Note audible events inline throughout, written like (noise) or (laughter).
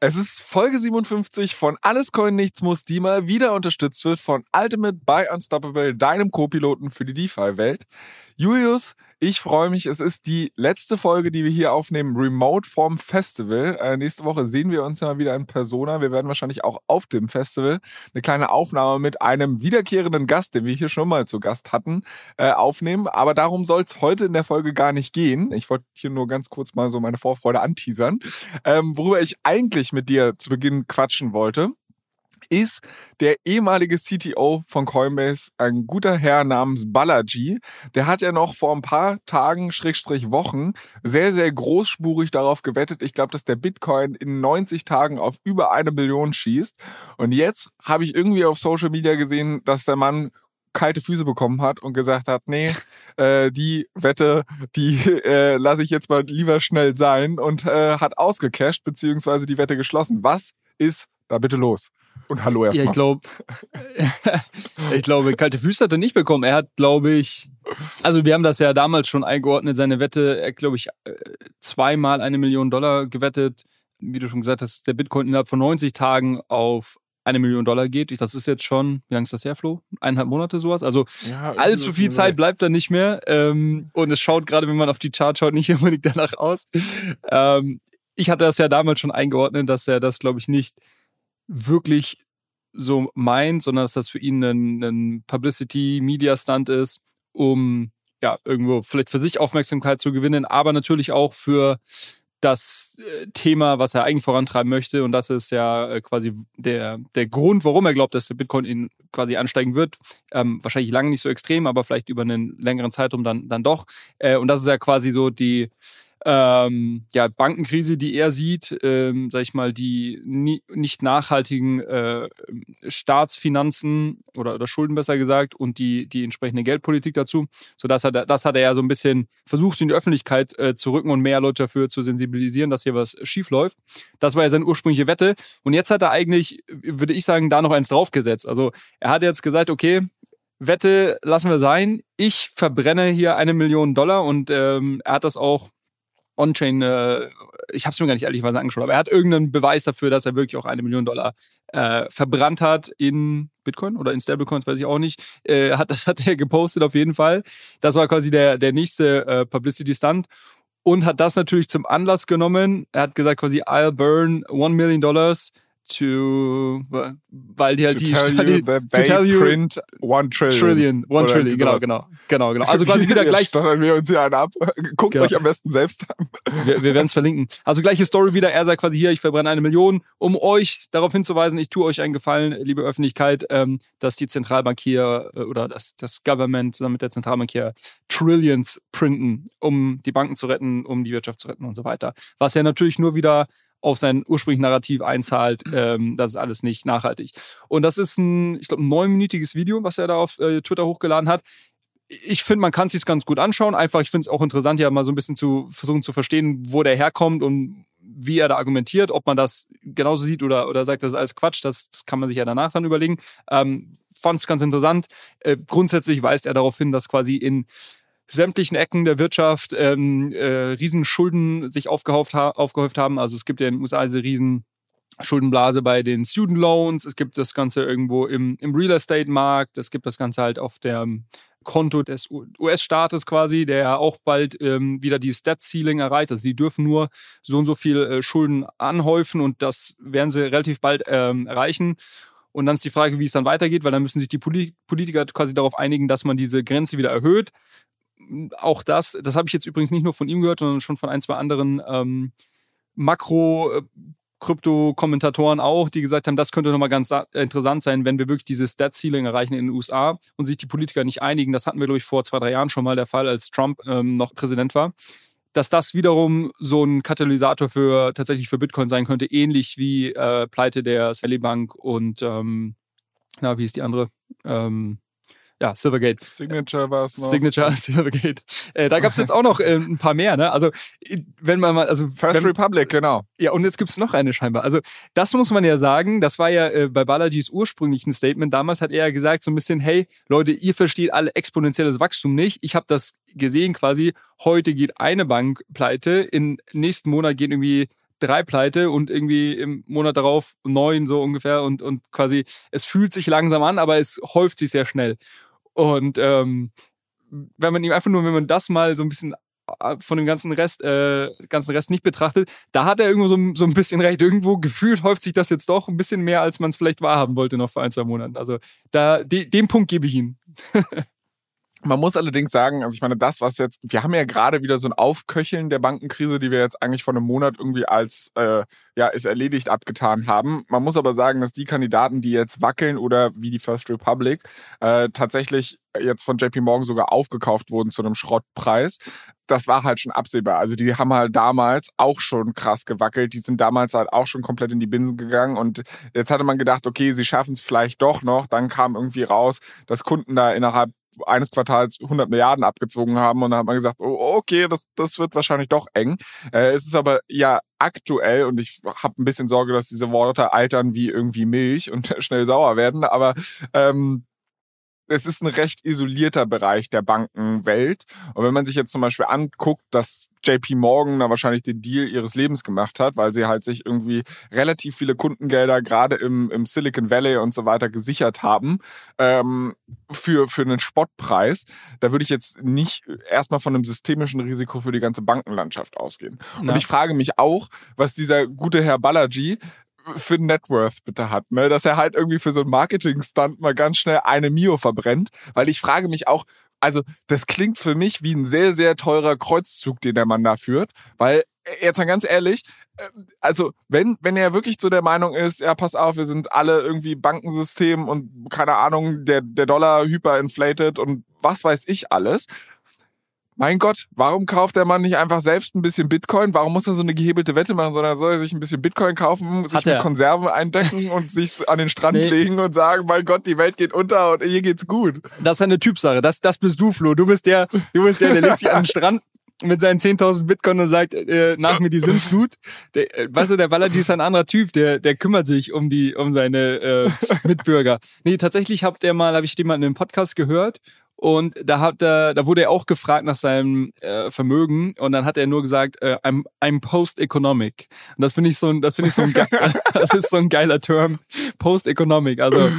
Es ist Folge 57 von Alles Coin Nichts Muss, die mal wieder unterstützt wird von Ultimate by Unstoppable, deinem Co-Piloten für die DeFi-Welt. Julius, ich freue mich. Es ist die letzte Folge, die wir hier aufnehmen, remote vom Festival. Äh, nächste Woche sehen wir uns ja mal wieder in Persona. Wir werden wahrscheinlich auch auf dem Festival eine kleine Aufnahme mit einem wiederkehrenden Gast, den wir hier schon mal zu Gast hatten, äh, aufnehmen. Aber darum soll es heute in der Folge gar nicht gehen. Ich wollte hier nur ganz kurz mal so meine Vorfreude anteasern. Ähm, worüber ich eigentlich mit dir zu Beginn quatschen wollte ist der ehemalige CTO von Coinbase, ein guter Herr namens Balaji. Der hat ja noch vor ein paar Tagen, Schrägstrich Wochen, sehr, sehr großspurig darauf gewettet. Ich glaube, dass der Bitcoin in 90 Tagen auf über eine Billion schießt. Und jetzt habe ich irgendwie auf Social Media gesehen, dass der Mann kalte Füße bekommen hat und gesagt hat, nee, (laughs) äh, die Wette, die äh, lasse ich jetzt mal lieber schnell sein und äh, hat ausgecasht beziehungsweise die Wette geschlossen. Was ist da bitte los? Und hallo erstmal. Ja, ich glaube, (laughs) ich glaube, kalte Füße hat er nicht bekommen. Er hat, glaube ich, also wir haben das ja damals schon eingeordnet, seine Wette, er glaube ich, äh, zweimal eine Million Dollar gewettet. Wie du schon gesagt hast, der Bitcoin innerhalb von 90 Tagen auf eine Million Dollar geht. Das ist jetzt schon, wie lange ist das her, Flo? Eineinhalb Monate sowas. Also ja, allzu viel Zeit bleibt da nicht mehr. Ähm, und es schaut gerade, wenn man auf die Chart schaut, nicht (laughs) unbedingt danach aus. Ähm, ich hatte das ja damals schon eingeordnet, dass er das, glaube ich, nicht wirklich so meint, sondern dass das für ihn ein, ein Publicity-Media-Stunt ist, um ja irgendwo vielleicht für sich Aufmerksamkeit zu gewinnen, aber natürlich auch für das äh, Thema, was er eigentlich vorantreiben möchte. Und das ist ja äh, quasi der, der Grund, warum er glaubt, dass der Bitcoin ihn quasi ansteigen wird. Ähm, wahrscheinlich lange nicht so extrem, aber vielleicht über einen längeren Zeitraum dann, dann doch. Äh, und das ist ja quasi so die, ähm, ja, Bankenkrise, die er sieht, ähm, sag ich mal, die nie, nicht nachhaltigen äh, Staatsfinanzen oder, oder Schulden besser gesagt und die, die entsprechende Geldpolitik dazu. So dass er, das hat er ja so ein bisschen versucht, in die Öffentlichkeit äh, zu rücken und mehr Leute dafür zu sensibilisieren, dass hier was schief läuft. Das war ja seine ursprüngliche Wette. Und jetzt hat er eigentlich, würde ich sagen, da noch eins draufgesetzt. Also er hat jetzt gesagt, okay, Wette lassen wir sein. Ich verbrenne hier eine Million Dollar und ähm, er hat das auch On-Chain, äh, ich habe es mir gar nicht ehrlicherweise angeschaut, aber er hat irgendeinen Beweis dafür, dass er wirklich auch eine Million Dollar äh, verbrannt hat in Bitcoin oder in Stablecoins, weiß ich auch nicht. Äh, hat, (laughs) das hat er gepostet auf jeden Fall. Das war quasi der, der nächste äh, Publicity-Stunt und hat das natürlich zum Anlass genommen. Er hat gesagt quasi, I'll burn one million dollars to, weil die halt to die tell that they tell you print one trillion. Trillion, one Oder trillion, genau, genau, genau, genau. Also quasi (laughs) wieder gleich. stottern wir uns hier einen ab. (laughs) Guckt Genau. euch am besten selbst an. Wir, wir werden es verlinken. Also gleiche Story wieder. Er sagt quasi hier, ich verbrenne eine Million, um euch darauf hinzuweisen, ich tue euch einen Gefallen, liebe Öffentlichkeit, ähm, dass die Zentralbank hier äh, oder das, das Government zusammen mit der Zentralbank hier Trillions printen, um die Banken zu retten, um die Wirtschaft zu retten und so weiter. Was ja natürlich nur wieder auf sein ursprüngliches Narrativ einzahlt, ähm, das ist alles nicht nachhaltig. Und das ist ein, ich glaube, ein neunminütiges Video, was er da auf äh, Twitter hochgeladen hat. Ich finde, man kann es sich ganz gut anschauen. Einfach, ich finde es auch interessant, ja mal so ein bisschen zu versuchen zu verstehen, wo der herkommt und wie er da argumentiert, ob man das genauso sieht oder, oder sagt, das ist alles Quatsch, das, das kann man sich ja danach dann überlegen. Ähm, Fand es ganz interessant. Äh, grundsätzlich weist er darauf hin, dass quasi in sämtlichen Ecken der Wirtschaft ähm, äh, Riesenschulden sich aufgehäuft, ha aufgehäuft haben. Also es gibt ja in den USA diese riesen Schuldenblase bei den Student Loans, es gibt das Ganze irgendwo im, im Real Estate Markt, es gibt das Ganze halt auf dem Konto des US-Staates quasi, der ja auch bald ähm, wieder die Stat-Ceiling erreicht. Also sie dürfen nur so und so viel äh, Schulden anhäufen und das werden sie relativ bald ähm, erreichen. Und dann ist die Frage, wie es dann weitergeht, weil dann müssen sich die Poli Politiker quasi darauf einigen, dass man diese Grenze wieder erhöht. Auch das, das habe ich jetzt übrigens nicht nur von ihm gehört, sondern schon von ein, zwei anderen ähm, Makro- äh, Krypto-Kommentatoren auch, die gesagt haben, das könnte nochmal ganz sa- interessant sein, wenn wir wirklich dieses Stat-Ceiling erreichen in den USA und sich die Politiker nicht einigen. Das hatten wir, glaube ich, vor zwei, drei Jahren schon mal der Fall, als Trump ähm, noch Präsident war. dass das wiederum so ein Katalysator für tatsächlich für Bitcoin sein könnte, ähnlich wie äh, Pleite der Sally Bank und ähm, na, wie ist die andere? Ähm, ja, Silvergate. Signature war es noch. Signature, (laughs) Silvergate. Äh, da gab es jetzt auch noch äh, ein paar mehr, ne? Also, wenn man mal, also. First wenn, Republic, genau. Ja, und jetzt gibt es noch eine scheinbar. Also, das muss man ja sagen, das war ja äh, bei Balajis ursprünglichen Statement. Damals hat er ja gesagt, so ein bisschen, hey, Leute, ihr versteht alle exponentielles Wachstum nicht. Ich habe das gesehen quasi. Heute geht eine Bank pleite, im nächsten Monat gehen irgendwie drei pleite und irgendwie im Monat darauf neun so ungefähr und, und quasi es fühlt sich langsam an, aber es häuft sich sehr schnell. Und ähm, wenn man ihm einfach nur, wenn man das mal so ein bisschen äh, von dem ganzen Rest, äh, ganzen Rest nicht betrachtet, da hat er irgendwo so, so ein bisschen recht. Irgendwo gefühlt häuft sich das jetzt doch ein bisschen mehr, als man es vielleicht wahrhaben wollte noch vor ein, zwei Monaten. Also da, de, den Punkt gebe ich ihm. (laughs) Man muss allerdings sagen, also ich meine, das, was jetzt, wir haben ja gerade wieder so ein Aufköcheln der Bankenkrise, die wir jetzt eigentlich vor einem Monat irgendwie als, äh, ja, ist erledigt abgetan haben. Man muss aber sagen, dass die Kandidaten, die jetzt wackeln oder wie die First Republic, äh, tatsächlich jetzt von JP Morgan sogar aufgekauft wurden zu einem Schrottpreis. Das war halt schon absehbar. Also die haben halt damals auch schon krass gewackelt. Die sind damals halt auch schon komplett in die Binsen gegangen. Und jetzt hatte man gedacht, okay, sie schaffen es vielleicht doch noch. Dann kam irgendwie raus, dass Kunden da innerhalb eines Quartals 100 Milliarden abgezogen haben und dann hat man gesagt, oh, okay, das, das wird wahrscheinlich doch eng. Äh, es ist aber ja aktuell und ich habe ein bisschen Sorge, dass diese Worte altern wie irgendwie Milch und (laughs) schnell sauer werden, aber ähm, es ist ein recht isolierter Bereich der Bankenwelt. Und wenn man sich jetzt zum Beispiel anguckt, dass JP Morgan da wahrscheinlich den Deal ihres Lebens gemacht hat, weil sie halt sich irgendwie relativ viele Kundengelder gerade im, im Silicon Valley und so weiter gesichert haben ähm, für, für einen Spottpreis. Da würde ich jetzt nicht erstmal von einem systemischen Risiko für die ganze Bankenlandschaft ausgehen. Ja. Und ich frage mich auch, was dieser gute Herr Ballagy für Networth bitte hat, ne? dass er halt irgendwie für so einen Marketing-Stunt mal ganz schnell eine Mio verbrennt, weil ich frage mich auch, also das klingt für mich wie ein sehr, sehr teurer Kreuzzug, den der Mann da führt, weil äh, jetzt mal ganz ehrlich, äh, also wenn, wenn er wirklich zu der Meinung ist, ja, pass auf, wir sind alle irgendwie Bankensystem und keine Ahnung, der, der Dollar hyperinflated und was weiß ich alles, mein Gott, warum kauft der Mann nicht einfach selbst ein bisschen Bitcoin? Warum muss er so eine gehebelte Wette machen, sondern soll er sich ein bisschen Bitcoin kaufen, sich mit Konserven eindecken und (laughs) sich an den Strand nee. legen und sagen, mein Gott, die Welt geht unter und hier geht's gut. Das ist eine Typsache. Das, das bist du, Flo. Du bist der, du bist der, der legt sich an den (laughs) Strand mit seinen 10.000 Bitcoin und sagt, äh, nach mir die Sündflut. Der, äh, weißt du, der Ballaji ist ein anderer Typ, der, der kümmert sich um die, um seine äh, Mitbürger. Nee, tatsächlich hab der mal, habe ich den mal in einem Podcast gehört und da hat er, da wurde er auch gefragt nach seinem äh, Vermögen und dann hat er nur gesagt, äh, I'm, I'm post-economic. Und das finde ich so ein, das finde ich so ein, (laughs) (laughs) das ist so ein geiler Term, post-economic. Also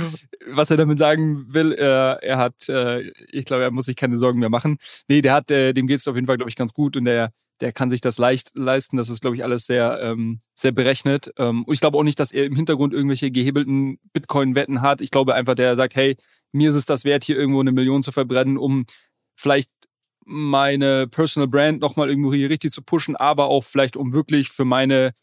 was er damit sagen will, äh, er hat, äh, ich glaube, er muss sich keine Sorgen mehr machen. Nee, der hat, äh, dem geht es auf jeden Fall, glaube ich, ganz gut und der, der kann sich das leicht leisten. Das ist, glaube ich, alles sehr, ähm, sehr berechnet. Ähm, und ich glaube auch nicht, dass er im Hintergrund irgendwelche gehebelten Bitcoin-Wetten hat. Ich glaube einfach, der sagt, hey, mir ist es das wert, hier irgendwo eine Million zu verbrennen, um vielleicht meine Personal Brand nochmal irgendwo hier richtig zu pushen, aber auch vielleicht um wirklich für meine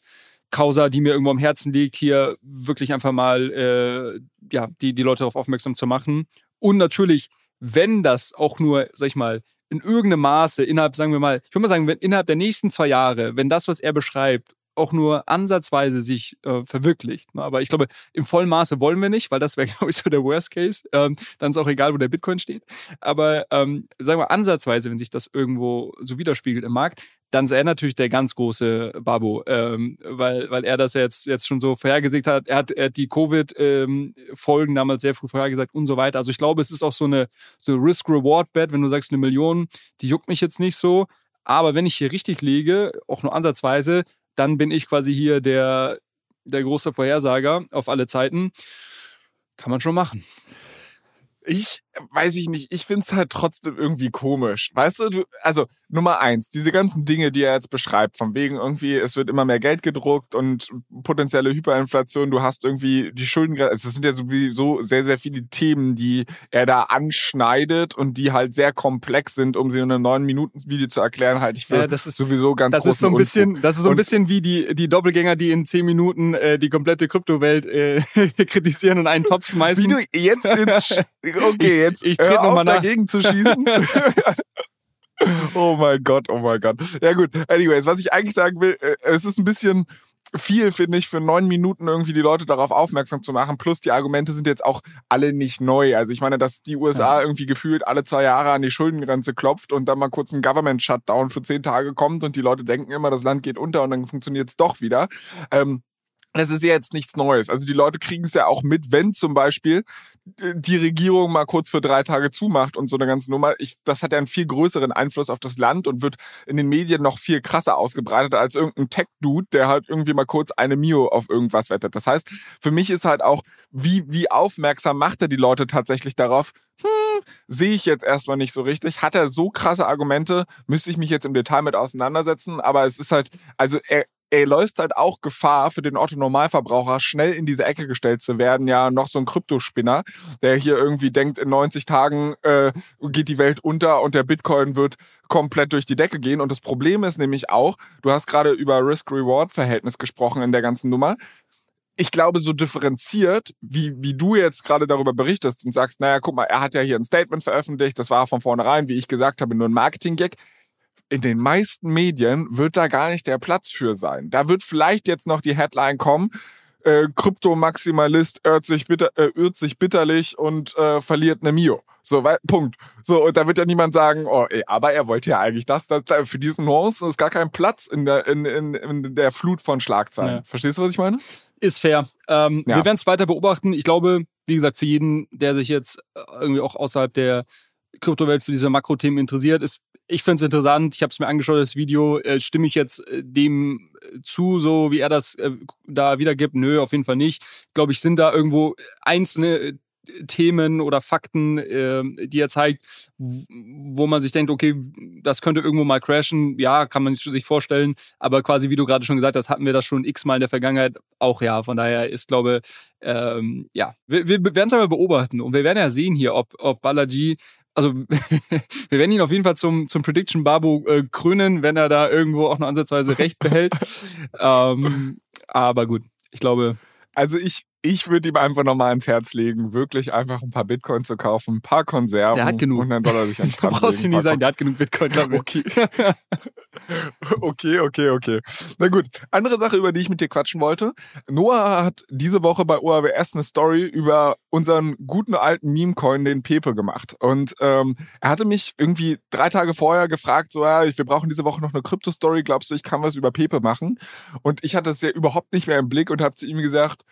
Causa, die mir irgendwo am Herzen liegt, hier wirklich einfach mal äh, ja, die, die Leute darauf aufmerksam zu machen. Und natürlich, wenn das auch nur, sag ich mal, in irgendeinem Maße innerhalb, sagen wir mal, ich würde mal sagen, wenn innerhalb der nächsten zwei Jahre, wenn das, was er beschreibt, auch nur ansatzweise sich äh, verwirklicht. Ne? Aber ich glaube, im vollen Maße wollen wir nicht, weil das wäre, (laughs) glaube ich, so der Worst Case. Ähm, dann ist auch egal, wo der Bitcoin steht. Aber ähm, sagen wir ansatzweise, wenn sich das irgendwo so widerspiegelt im Markt, dann ist er natürlich der ganz große Babo, ähm, weil, weil er das jetzt, jetzt schon so vorhergesagt hat. Er hat, er hat die Covid-Folgen ähm, damals sehr früh vorhergesagt und so weiter. Also ich glaube, es ist auch so eine so Risk-Reward-Bet, wenn du sagst, eine Million, die juckt mich jetzt nicht so. Aber wenn ich hier richtig liege, auch nur ansatzweise, dann bin ich quasi hier der, der große Vorhersager auf alle Zeiten. Kann man schon machen. Ich weiß ich nicht, ich find's halt trotzdem irgendwie komisch. Weißt du, du, also Nummer eins, diese ganzen Dinge, die er jetzt beschreibt, von wegen irgendwie, es wird immer mehr Geld gedruckt und potenzielle Hyperinflation, du hast irgendwie die Schulden, das sind ja sowieso sehr, sehr viele Themen, die er da anschneidet und die halt sehr komplex sind, um sie in einem neun Minuten Video zu erklären, halt ich für ja, das ist, sowieso ganz Das ist so ein bisschen, das ist so ein bisschen wie die, die Doppelgänger, die in zehn Minuten äh, die komplette Kryptowelt äh, (laughs) kritisieren und einen Topf schmeißen. Wie du jetzt, jetzt (laughs) okay, jetzt ich, ich trete nochmal nach. dagegen zu schießen. (laughs) oh mein Gott, oh mein Gott. Ja gut, anyways, was ich eigentlich sagen will, äh, es ist ein bisschen viel, finde ich, für neun Minuten irgendwie die Leute darauf aufmerksam zu machen. Plus die Argumente sind jetzt auch alle nicht neu. Also ich meine, dass die USA ja. irgendwie gefühlt alle zwei Jahre an die Schuldengrenze klopft und dann mal kurz ein Government-Shutdown für zehn Tage kommt und die Leute denken immer, das Land geht unter und dann funktioniert es doch wieder. Ähm, das ist ja jetzt nichts Neues. Also die Leute kriegen es ja auch mit, wenn zum Beispiel äh, die Regierung mal kurz für drei Tage zumacht und so eine ganze Nummer. Ich, das hat ja einen viel größeren Einfluss auf das Land und wird in den Medien noch viel krasser ausgebreitet als irgendein Tech-Dude, der halt irgendwie mal kurz eine Mio auf irgendwas wettet. Das heißt, für mich ist halt auch, wie, wie aufmerksam macht er die Leute tatsächlich darauf? Hm, sehe ich jetzt erstmal nicht so richtig. Hat er so krasse Argumente, müsste ich mich jetzt im Detail mit auseinandersetzen, aber es ist halt, also er, er läuft halt auch Gefahr für den Otto-Normalverbraucher, schnell in diese Ecke gestellt zu werden. Ja, noch so ein Kryptospinner, der hier irgendwie denkt, in 90 Tagen äh, geht die Welt unter und der Bitcoin wird komplett durch die Decke gehen. Und das Problem ist nämlich auch, du hast gerade über Risk-Reward-Verhältnis gesprochen in der ganzen Nummer ich glaube, so differenziert, wie, wie du jetzt gerade darüber berichtest und sagst, naja, guck mal, er hat ja hier ein Statement veröffentlicht, das war von vornherein, wie ich gesagt habe, nur ein Marketing-Gag in den meisten Medien wird da gar nicht der Platz für sein. Da wird vielleicht jetzt noch die Headline kommen, äh, Kryptomaximalist irrt sich, bitter, äh, irrt sich bitterlich und äh, verliert eine Mio. So, weil, Punkt. So, und da wird ja niemand sagen, oh, ey, aber er wollte ja eigentlich das, das, das für diesen Nuance ist gar kein Platz in der, in, in, in der Flut von Schlagzeilen. Ja. Verstehst du, was ich meine? Ist fair. Ähm, ja. Wir werden es weiter beobachten. Ich glaube, wie gesagt, für jeden, der sich jetzt irgendwie auch außerhalb der Kryptowelt für diese Makrothemen interessiert, ist ich finde es interessant. Ich habe es mir angeschaut, das Video. Äh, stimme ich jetzt äh, dem äh, zu, so wie er das äh, da wiedergibt? Nö, auf jeden Fall nicht. Glaube ich, sind da irgendwo einzelne äh, Themen oder Fakten, äh, die er zeigt, wo man sich denkt, okay, das könnte irgendwo mal crashen. Ja, kann man sich vorstellen. Aber quasi, wie du gerade schon gesagt hast, hatten wir das schon x-mal in der Vergangenheit. Auch ja, von daher ist, glaube ähm, ja, wir, wir werden es aber beobachten und wir werden ja sehen hier, ob, ob Balaji also (laughs) wir werden ihn auf jeden Fall zum, zum Prediction Babu äh, krönen, wenn er da irgendwo auch nur ansatzweise recht behält. (laughs) ähm, aber gut, ich glaube. Also ich, ich würde ihm einfach nochmal ans Herz legen, wirklich einfach ein paar Bitcoin zu kaufen, ein paar Konserven. Der hat genug. Und dann soll er sich an (laughs) Du brauchst ihn nicht sagen, der hat genug Bitcoin. Okay. (laughs) okay, okay, okay. Na gut. Andere Sache, über die ich mit dir quatschen wollte. Noah hat diese Woche bei OAWS eine Story über unseren guten alten Meme-Coin, den Pepe, gemacht. Und ähm, er hatte mich irgendwie drei Tage vorher gefragt, so, ja, wir brauchen diese Woche noch eine Krypto-Story. Glaubst du, ich kann was über Pepe machen? Und ich hatte es ja überhaupt nicht mehr im Blick und habe zu ihm gesagt,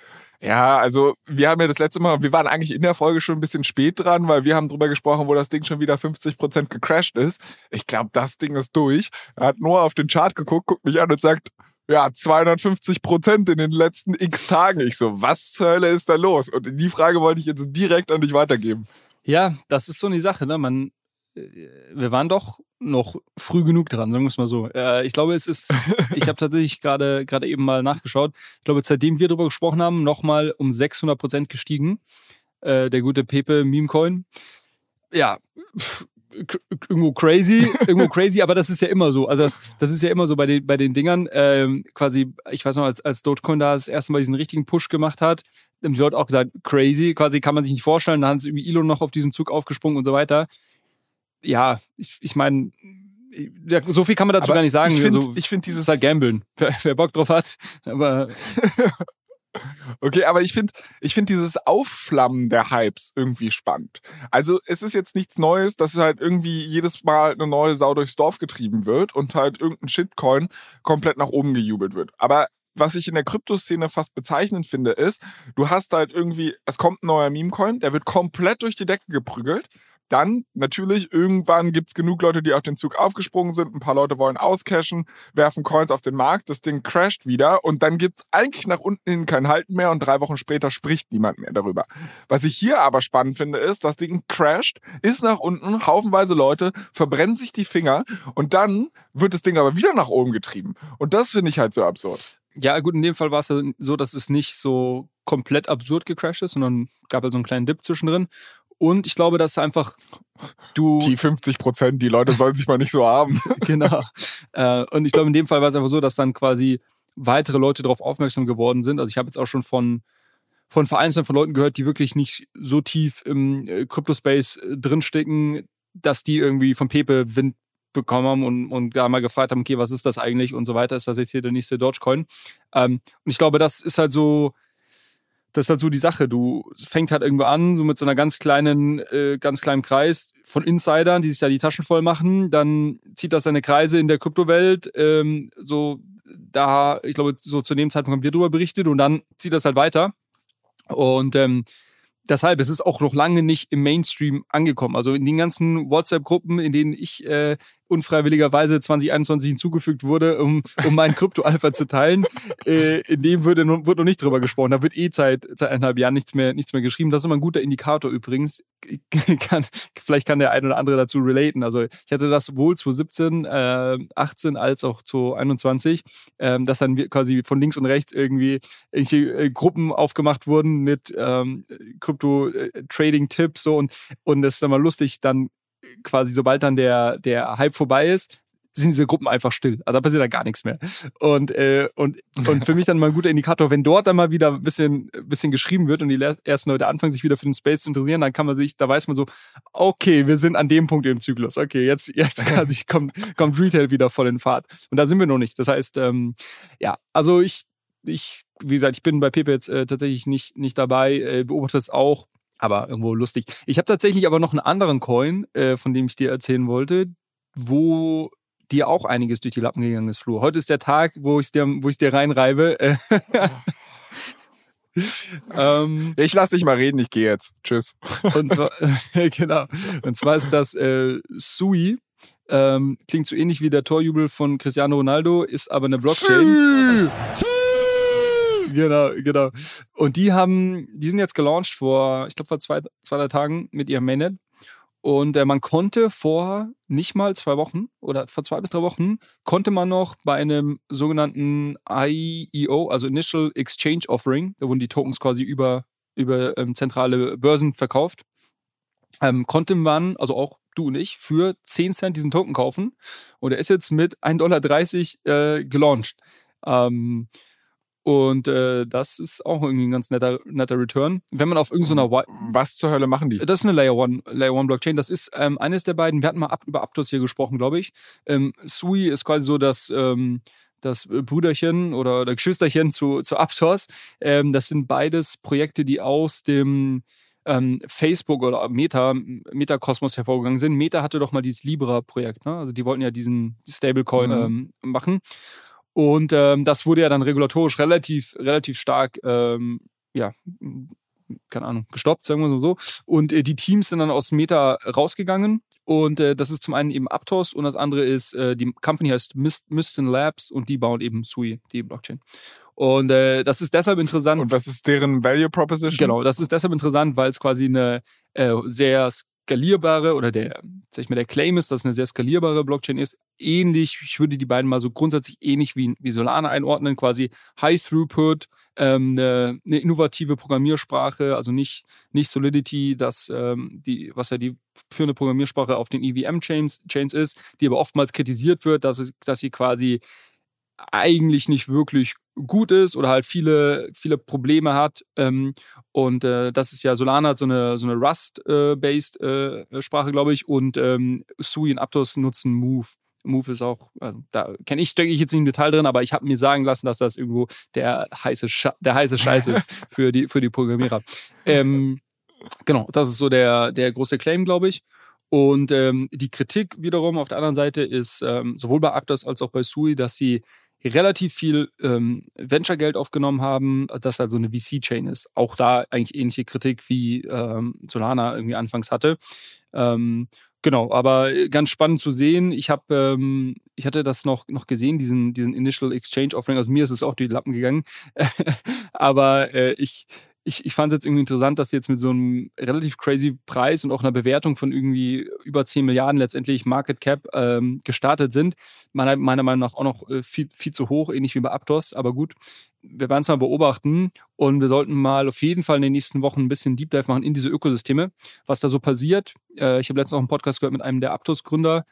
ja, also wir haben ja das letzte Mal, wir waren eigentlich in der Folge schon ein bisschen spät dran, weil wir haben drüber gesprochen, wo das Ding schon wieder 50 Prozent gecrashed ist. Ich glaube, das Ding ist durch. Er hat nur auf den Chart geguckt, guckt mich an und sagt, ja, 250 Prozent in den letzten x Tagen. Ich so, was zur Hölle ist da los? Und die Frage wollte ich jetzt direkt an dich weitergeben. Ja, das ist so eine Sache, ne? Man, wir waren doch noch früh genug dran, sagen wir es mal so. Äh, ich glaube, es ist, (laughs) ich habe tatsächlich gerade gerade eben mal nachgeschaut. Ich glaube, seitdem wir darüber gesprochen haben, nochmal um 600 Prozent gestiegen. Äh, der gute Pepe Meme Coin. Ja, irgendwo crazy, (laughs) irgendwo crazy, aber das ist ja immer so. Also das, das ist ja immer so bei den, bei den Dingern. Ähm, quasi, ich weiß noch, als, als Dogecoin da das erste Mal diesen richtigen Push gemacht hat, haben die Leute auch gesagt, crazy, quasi kann man sich nicht vorstellen. Da haben sie irgendwie Elon noch auf diesen Zug aufgesprungen und so weiter ja, ich, ich meine, so viel kann man dazu aber gar nicht sagen. Ich finde also, find dieses. Halt Gambeln. Wer, wer Bock drauf hat. Aber. (laughs) Okay, aber ich finde ich find dieses Aufflammen der Hypes irgendwie spannend. Also es ist jetzt nichts Neues, dass halt irgendwie jedes Mal eine neue Sau durchs Dorf getrieben wird und halt irgendein Shitcoin komplett nach oben gejubelt wird. Aber was ich in der Kryptoszene fast bezeichnend finde, ist, du hast halt irgendwie, es kommt ein neuer Meme-Coin, der wird komplett durch die Decke geprügelt dann natürlich, irgendwann gibt es genug Leute, die auf den Zug aufgesprungen sind. Ein paar Leute wollen auscashen, werfen Coins auf den Markt, das Ding crasht wieder und dann gibt es eigentlich nach unten hin kein Halten mehr und drei Wochen später spricht niemand mehr darüber. Was ich hier aber spannend finde, ist, das Ding crasht, ist nach unten, haufenweise Leute, verbrennen sich die Finger und dann wird das Ding aber wieder nach oben getrieben. Und das finde ich halt so absurd. Ja, gut, in dem Fall war es so, dass es nicht so komplett absurd gecrashed ist, sondern gab halt so einen kleinen Dip zwischendrin. Und ich glaube, dass einfach du. Die 50 Prozent, die Leute sollen sich mal nicht so haben. (laughs) genau. Äh, und ich glaube, in dem Fall war es einfach so, dass dann quasi weitere Leute darauf aufmerksam geworden sind. Also ich habe jetzt auch schon von von vereinzelten von Leuten gehört, die wirklich nicht so tief im äh, Crypto-Space äh, drinstecken, dass die irgendwie von Pepe Wind bekommen haben und, und da mal gefragt haben, okay, was ist das eigentlich und so weiter, ist das jetzt hier der nächste Dogecoin. Ähm, und ich glaube, das ist halt so, das ist halt so die Sache. Du fängt halt irgendwo an, so mit so einer ganz kleinen, äh, ganz kleinen Kreis von Insidern, die sich da die Taschen voll machen. Dann zieht das seine Kreise in der Kryptowelt. Ähm, so da, ich glaube, so zu dem Zeitpunkt haben wir darüber berichtet und dann zieht das halt weiter. Und ähm, deshalb, es ist auch noch lange nicht im Mainstream angekommen. Also in den ganzen WhatsApp-Gruppen, in denen ich äh, unfreiwilligerweise 2021 hinzugefügt wurde, um, um meinen (laughs) Krypto-Alpha zu teilen. Äh, in dem würde, wird noch nicht drüber gesprochen. Da wird eh seit, seit eineinhalb Jahren nichts mehr, nichts mehr geschrieben. Das ist immer ein guter Indikator übrigens. (laughs) kann, vielleicht kann der ein oder andere dazu relaten. Also ich hatte das sowohl 2017, äh, 18 als auch 2021, äh, dass dann quasi von links und rechts irgendwie irgendwelche äh, Gruppen aufgemacht wurden mit ähm, Krypto-Trading-Tipps so und, und das ist mal lustig, dann quasi, sobald dann der, der Hype vorbei ist, sind diese Gruppen einfach still. Also da passiert da gar nichts mehr. Und, äh, und, und für mich dann mal ein guter Indikator, wenn dort dann mal wieder ein bisschen, bisschen geschrieben wird und die ersten Leute anfangen, sich wieder für den Space zu interessieren, dann kann man sich, da weiß man so, okay, wir sind an dem Punkt im Zyklus. Okay, jetzt, jetzt (laughs) quasi kommt, kommt Retail wieder voll in Fahrt. Und da sind wir noch nicht. Das heißt, ähm, ja, also ich, ich, wie gesagt, ich bin bei Pepe jetzt äh, tatsächlich nicht, nicht dabei, äh, beobachte es auch aber irgendwo lustig. Ich habe tatsächlich aber noch einen anderen Coin, äh, von dem ich dir erzählen wollte, wo dir auch einiges durch die Lappen gegangen ist, Flo. Heute ist der Tag, wo ich dir, wo ich dir reinreibe. (laughs) ähm, ich lass dich mal reden, ich gehe jetzt. Tschüss. und zwar, (laughs) genau. Und zwar ist das äh, Sui. Ähm, klingt so ähnlich wie der Torjubel von Cristiano Ronaldo, ist aber eine Blockchain. Sui! Genau, genau. Und die haben, die sind jetzt gelauncht vor, ich glaube vor zwei, zwei, drei Tagen mit ihrem Mainnet. Und äh, man konnte vor nicht mal zwei Wochen oder vor zwei bis drei Wochen konnte man noch bei einem sogenannten IEO, also Initial Exchange Offering, da wurden die Tokens quasi über, über ähm, zentrale Börsen verkauft, ähm, konnte man, also auch du und ich, für 10 Cent diesen Token kaufen. Und er ist jetzt mit 1,30 Dollar äh, gelauncht. Ähm, und äh, das ist auch irgendwie ein ganz netter, netter Return. Wenn man auf irgendeiner so Was zur Hölle machen die? Das ist eine Layer One, Layer One Blockchain. Das ist ähm, eines der beiden, wir hatten mal ab, über Aptos hier gesprochen, glaube ich. Ähm, Sui ist quasi so das, ähm, das Brüderchen oder, oder Geschwisterchen zu, zu Aptos. Ähm, das sind beides Projekte, die aus dem ähm, Facebook oder Meta, Meta-Kosmos hervorgegangen sind. Meta hatte doch mal dieses Libra-Projekt, ne? Also die wollten ja diesen Stablecoin mhm. ähm, machen. Und ähm, das wurde ja dann regulatorisch relativ, relativ stark, ähm, ja, keine Ahnung, gestoppt, sagen wir so. Und äh, die Teams sind dann aus Meta rausgegangen. Und äh, das ist zum einen eben Aptos und das andere ist, äh, die Company heißt Mysten Labs und die bauen eben Sui, die Blockchain. Und äh, das ist deshalb interessant. Und was ist deren Value Proposition? Genau, das ist deshalb interessant, weil es quasi eine äh, sehr skalierbare oder der, sag ich mal, der Claim ist, dass es eine sehr skalierbare Blockchain ist. Ähnlich, ich würde die beiden mal so grundsätzlich ähnlich wie, wie Solana einordnen, quasi High Throughput, ähm, eine, eine, innovative Programmiersprache, also nicht, nicht Solidity, das, ähm, die, was ja die führende Programmiersprache auf den EVM-Chains Chains ist, die aber oftmals kritisiert wird, dass, dass sie quasi eigentlich nicht wirklich gut ist oder halt viele, viele Probleme hat. Ähm, und äh, das ist ja, Solana hat so eine, so eine Rust-based äh, Sprache, glaube ich, und ähm, Sui und Aptos nutzen Move. Move ist auch, also da kenne ich, stecke ich jetzt nicht im Detail drin, aber ich habe mir sagen lassen, dass das irgendwo der heiße, Scha der heiße Scheiß ist (laughs) für die, für die Programmierer. Ähm, genau, das ist so der, der große Claim, glaube ich. Und ähm, die Kritik wiederum auf der anderen Seite ist ähm, sowohl bei Aptos als auch bei Sui, dass sie relativ viel ähm, Venture-Geld aufgenommen haben, das also eine VC-Chain ist. Auch da eigentlich ähnliche Kritik wie ähm, Solana irgendwie anfangs hatte. Ähm, genau, aber ganz spannend zu sehen. Ich habe, ähm, ich hatte das noch noch gesehen, diesen diesen Initial Exchange Offering. Also mir ist es auch die Lappen gegangen, (laughs) aber äh, ich ich, ich fand es jetzt irgendwie interessant, dass sie jetzt mit so einem relativ crazy Preis und auch einer Bewertung von irgendwie über 10 Milliarden letztendlich Market Cap ähm, gestartet sind. Meiner, meiner Meinung nach auch noch äh, viel, viel zu hoch, ähnlich wie bei Aptos, aber gut. Wir werden es mal beobachten und wir sollten mal auf jeden Fall in den nächsten Wochen ein bisschen Deep Dive machen in diese Ökosysteme, was da so passiert. Äh, ich habe letztens auch einen Podcast gehört mit einem der Aptos-Gründer,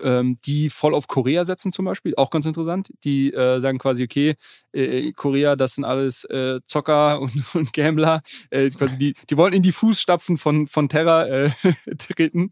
ähm, die voll auf Korea setzen zum Beispiel, auch ganz interessant. Die äh, sagen quasi, okay, äh, Korea, das sind alles äh, Zocker (laughs) und, und Gambler. Äh, quasi die, die wollen in die Fußstapfen von, von Terra äh, (laughs) treten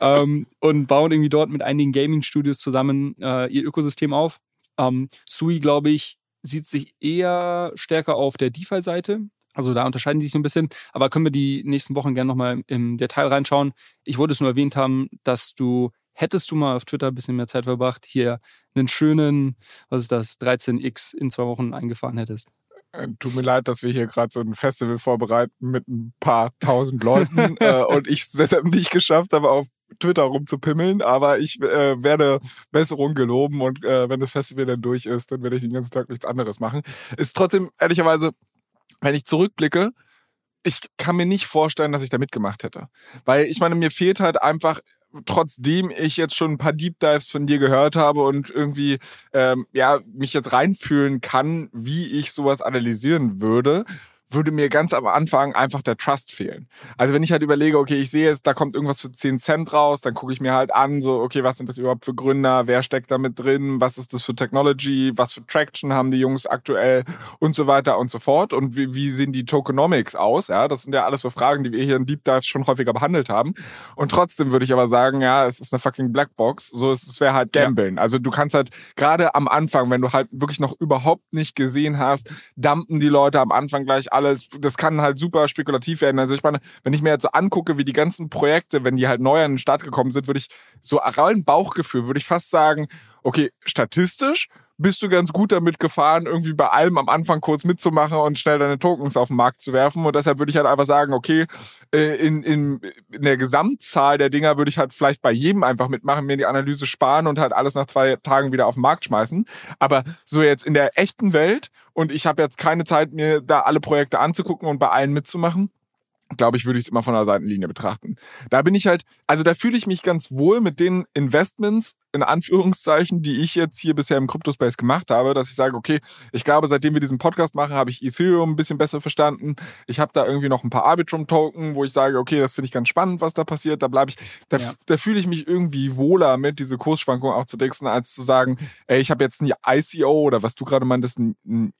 ähm, und bauen irgendwie dort mit einigen Gaming-Studios zusammen äh, ihr Ökosystem auf. Ähm, Sui, glaube ich, sieht sich eher stärker auf der DeFi-Seite. Also da unterscheiden die sich so ein bisschen. Aber können wir die nächsten Wochen gerne nochmal im Detail reinschauen. Ich wollte es nur erwähnt haben, dass du hättest du mal auf Twitter ein bisschen mehr Zeit verbracht, hier einen schönen, was ist das, 13x in zwei Wochen eingefahren hättest. Äh, tut mir leid, dass wir hier gerade so ein Festival vorbereiten mit ein paar tausend Leuten (laughs) äh, und ich es deshalb nicht geschafft habe, auf Twitter rumzupimmeln, aber ich äh, werde Besserung geloben und äh, wenn das Festival dann durch ist, dann werde ich den ganzen Tag nichts anderes machen. Ist trotzdem, ehrlicherweise, wenn ich zurückblicke, ich kann mir nicht vorstellen, dass ich da mitgemacht hätte. Weil ich meine, mir fehlt halt einfach trotzdem ich jetzt schon ein paar Deep Dives von dir gehört habe und irgendwie ähm, ja mich jetzt reinfühlen kann, wie ich sowas analysieren würde, würde mir ganz am Anfang einfach der Trust fehlen. Also wenn ich halt überlege, okay, ich sehe jetzt, da kommt irgendwas für 10 Cent raus, dann gucke ich mir halt an, so, okay, was sind das überhaupt für Gründer, wer steckt da mit drin, was ist das für Technology, was für Traction haben die Jungs aktuell? Und so weiter und so fort. Und wie, wie sehen die Tokenomics aus, ja, das sind ja alles so Fragen, die wir hier in Deep Dives schon häufiger behandelt haben. Und trotzdem würde ich aber sagen, ja, es ist eine fucking Blackbox, so es, es wäre halt Gambeln. Ja. Also du kannst halt gerade am Anfang, wenn du halt wirklich noch überhaupt nicht gesehen hast, dumpen die Leute am Anfang gleich alles. Das kann halt super spekulativ werden. Also ich meine, wenn ich mir jetzt so angucke, wie die ganzen Projekte, wenn die halt neu an den Start gekommen sind, würde ich so rein Bauchgefühl, würde ich fast sagen, okay, statistisch bist du ganz gut damit gefahren, irgendwie bei allem am Anfang kurz mitzumachen und schnell deine Tokens auf den Markt zu werfen. Und deshalb würde ich halt einfach sagen, okay, äh, in, in, in der Gesamtzahl der Dinger würde ich halt vielleicht bei jedem einfach mitmachen, mir die Analyse sparen und halt alles nach zwei Tagen wieder auf den Markt schmeißen. Aber so jetzt in der echten Welt und ich habe jetzt keine Zeit, mir da alle Projekte anzugucken und bei allen mitzumachen glaube ich, würde ich es immer von der Seitenlinie betrachten. Da bin ich halt, also da fühle ich mich ganz wohl mit den Investments, in Anführungszeichen, die ich jetzt hier bisher im Crypto-Space gemacht habe, dass ich sage, okay, ich glaube, seitdem wir diesen Podcast machen, habe ich Ethereum ein bisschen besser verstanden. Ich habe da irgendwie noch ein paar Arbitrum-Token, wo ich sage, okay, das finde ich ganz spannend, was da passiert. Da bleibe ich, da, ja. da fühle ich mich irgendwie wohler mit, diese Kursschwankungen auch zu dexen, als zu sagen, ey, ich habe jetzt ein ICO oder was du gerade meintest, ein, ein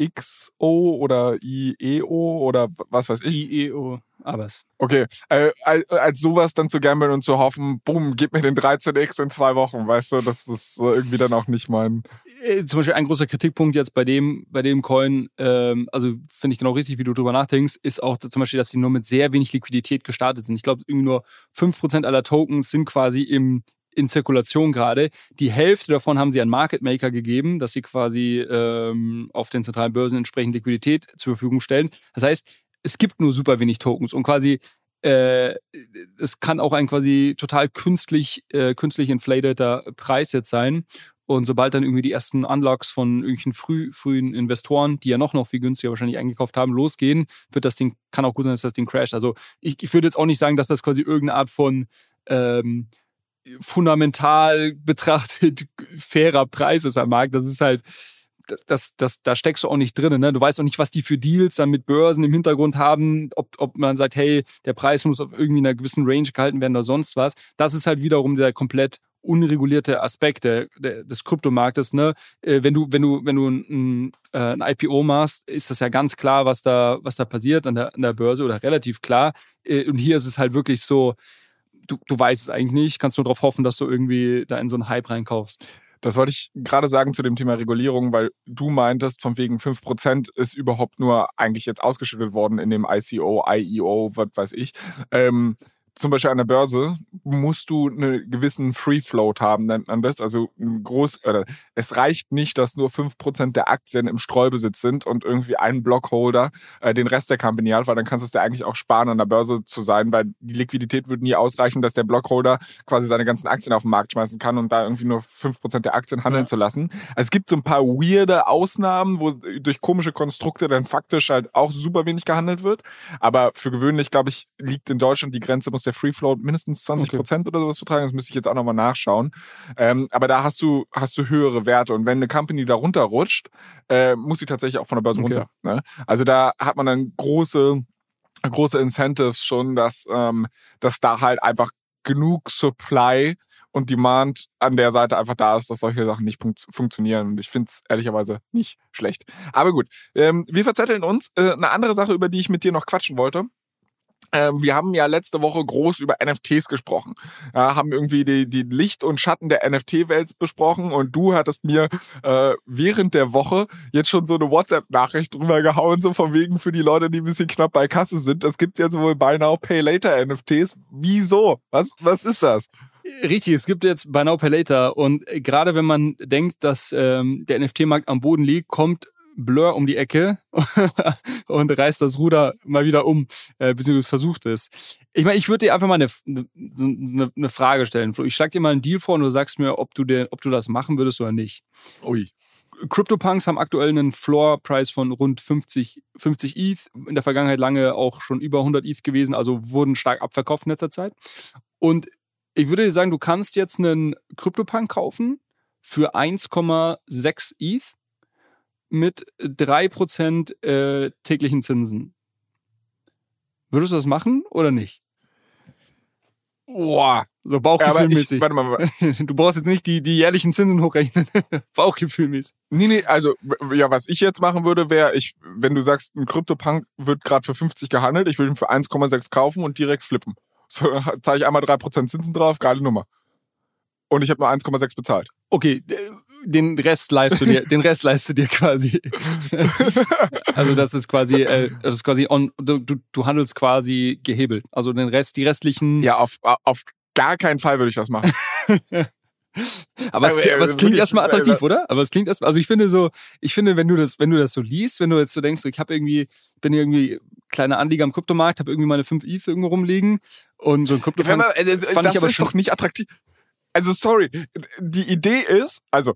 IXO oder IEO oder was weiß ich. IEO aber es. Okay, äh, als sowas dann zu gambeln und zu hoffen, bumm, gib mir den 13x in zwei Wochen, weißt du, das ist irgendwie dann auch nicht mein. Äh, zum Beispiel ein großer Kritikpunkt jetzt bei dem, bei dem Coin, ähm, also finde ich genau richtig, wie du drüber nachdenkst, ist auch zum Beispiel, dass die nur mit sehr wenig Liquidität gestartet sind. Ich glaube, irgendwie nur 5% aller Tokens sind quasi im, in Zirkulation gerade. Die Hälfte davon haben sie an Market Maker gegeben, dass sie quasi ähm, auf den zentralen Börsen entsprechend Liquidität zur Verfügung stellen. Das heißt, es gibt nur super wenig Tokens und quasi äh, es kann auch ein quasi total künstlich, äh, künstlich inflateter Preis jetzt sein. Und sobald dann irgendwie die ersten Unlocks von irgendwelchen früh, frühen Investoren, die ja noch, noch viel günstiger wahrscheinlich eingekauft haben, losgehen, wird das Ding, kann auch gut sein, dass das Ding crasht. Also ich, ich würde jetzt auch nicht sagen, dass das quasi irgendeine Art von ähm, fundamental betrachtet (laughs) fairer Preis ist am Markt. Das ist halt, das, das, da steckst du auch nicht drin. Ne? Du weißt auch nicht, was die für Deals dann mit Börsen im Hintergrund haben, ob, ob man sagt, hey, der Preis muss auf irgendwie einer gewissen Range gehalten werden oder sonst was. Das ist halt wiederum der komplett unregulierte Aspekt der, der, des Kryptomarktes. Ne? Äh, wenn du, wenn du, wenn du ein, äh, ein IPO machst, ist das ja ganz klar, was da, was da passiert an der, an der Börse oder relativ klar. Äh, und hier ist es halt wirklich so, du, du weißt es eigentlich nicht, kannst nur darauf hoffen, dass du irgendwie da in so einen Hype reinkaufst. Das wollte ich gerade sagen zu dem Thema Regulierung, weil du meintest, von wegen 5% ist überhaupt nur eigentlich jetzt ausgeschüttet worden in dem ICO, IEO, was weiß ich. Ähm, zum Beispiel an der Börse musst du einen gewissen Free Float haben, nennt man das. Also ein groß, oder es reicht nicht, dass nur 5% der Aktien im Streubesitz sind und irgendwie ein Blockholder äh, den Rest der Company hat, weil dann kannst du es dir eigentlich auch sparen, an der Börse zu sein, weil die Liquidität würde nie ausreichen, dass der Blockholder quasi seine ganzen Aktien auf den Markt schmeißen kann und da irgendwie nur 5% der Aktien handeln ja. zu lassen. Also es gibt so ein paar weirde Ausnahmen, wo durch komische Konstrukte dann faktisch halt auch super wenig gehandelt wird. Aber für gewöhnlich, glaube ich, liegt in Deutschland die Grenze, muss der Free Float mindestens 20 Prozent okay. oder sowas vertragen. Das müsste ich jetzt auch nochmal nachschauen. Ähm, aber da hast du, hast du höhere Werte. Und wenn eine Company da runterrutscht, äh, muss sie tatsächlich auch von der Börse okay. runter. Ne? Also da hat man dann große, große Incentives schon, dass, ähm, dass da halt einfach genug Supply und Demand an der Seite einfach da ist, dass solche Sachen nicht funktionieren. Und ich finde es ehrlicherweise nicht schlecht. Aber gut, ähm, wir verzetteln uns. Äh, eine andere Sache, über die ich mit dir noch quatschen wollte. Ähm, wir haben ja letzte Woche groß über NFTs gesprochen. Ja, haben irgendwie die, die Licht und Schatten der NFT-Welt besprochen und du hattest mir äh, während der Woche jetzt schon so eine WhatsApp-Nachricht drüber gehauen, so von wegen für die Leute, die ein bisschen knapp bei Kasse sind. Das gibt jetzt wohl Buy Now, Pay Later NFTs. Wieso? Was, was ist das? Richtig, es gibt jetzt Buy Now, Pay Later und gerade wenn man denkt, dass ähm, der NFT-Markt am Boden liegt, kommt Blur um die Ecke (laughs) und reißt das Ruder mal wieder um, äh, beziehungsweise versucht es. Ich meine, ich würde dir einfach mal eine, eine, eine Frage stellen. Ich schlag dir mal einen Deal vor und du sagst mir, ob du, den, ob du das machen würdest oder nicht. Ui. CryptoPunks haben aktuell einen Floor-Price von rund 50, 50 ETH. In der Vergangenheit lange auch schon über 100 ETH gewesen, also wurden stark abverkauft in letzter Zeit. Und ich würde dir sagen, du kannst jetzt einen CryptoPunk kaufen für 1,6 ETH mit 3% äh, täglichen Zinsen. Würdest du das machen oder nicht? Boah. So Bauchgefühlmäßig. Ja, warte mal. (laughs) Du brauchst jetzt nicht die, die jährlichen Zinsen hochrechnen. (laughs) Bauchgefühlmäßig. Nee, nee, also, ja, was ich jetzt machen würde, wäre, ich, wenn du sagst, ein Crypto-Punk wird gerade für 50 gehandelt, ich würde ihn für 1,6 kaufen und direkt flippen. So, (laughs) zahle ich einmal 3% Zinsen drauf, geile Nummer. Und ich habe nur 1,6 bezahlt. Okay, den Rest leistest du dir, den Rest leistest du dir quasi. (laughs) also das ist quasi, äh, das ist quasi on, du, du handelst quasi gehebelt. Also den Rest, die restlichen. Ja, auf, auf gar keinen Fall würde ich das machen. (laughs) aber, es, aber es klingt erstmal attraktiv, oder? Aber es klingt erstmal, also ich finde so, ich finde, wenn du das, wenn du das so liest, wenn du jetzt so denkst, ich habe irgendwie, bin irgendwie kleiner Anlieger am Kryptomarkt, habe irgendwie meine 5 ETH irgendwo rumliegen und so ein Krypto ja, fand, äh, fand das ich aber ist schon doch nicht attraktiv also sorry, die Idee ist, also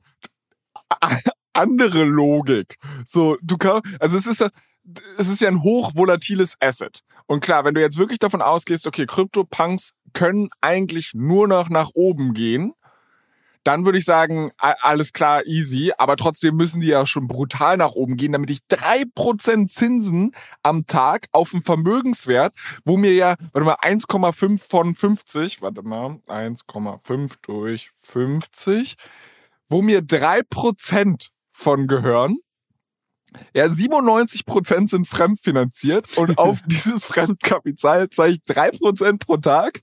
andere Logik. So, du kannst, also es ist ja, es ist ja ein hochvolatiles Asset. Und klar, wenn du jetzt wirklich davon ausgehst, okay, Krypto-Punks können eigentlich nur noch nach oben gehen, dann würde ich sagen, alles klar, easy. Aber trotzdem müssen die ja schon brutal nach oben gehen, damit ich drei Prozent Zinsen am Tag auf dem Vermögenswert, wo mir ja, warte mal, 1,5 von 50, warte mal, 1,5 durch 50, wo mir drei Prozent von gehören. Ja, 97 Prozent sind fremdfinanziert und (laughs) auf dieses Fremdkapital zahle ich drei Prozent pro Tag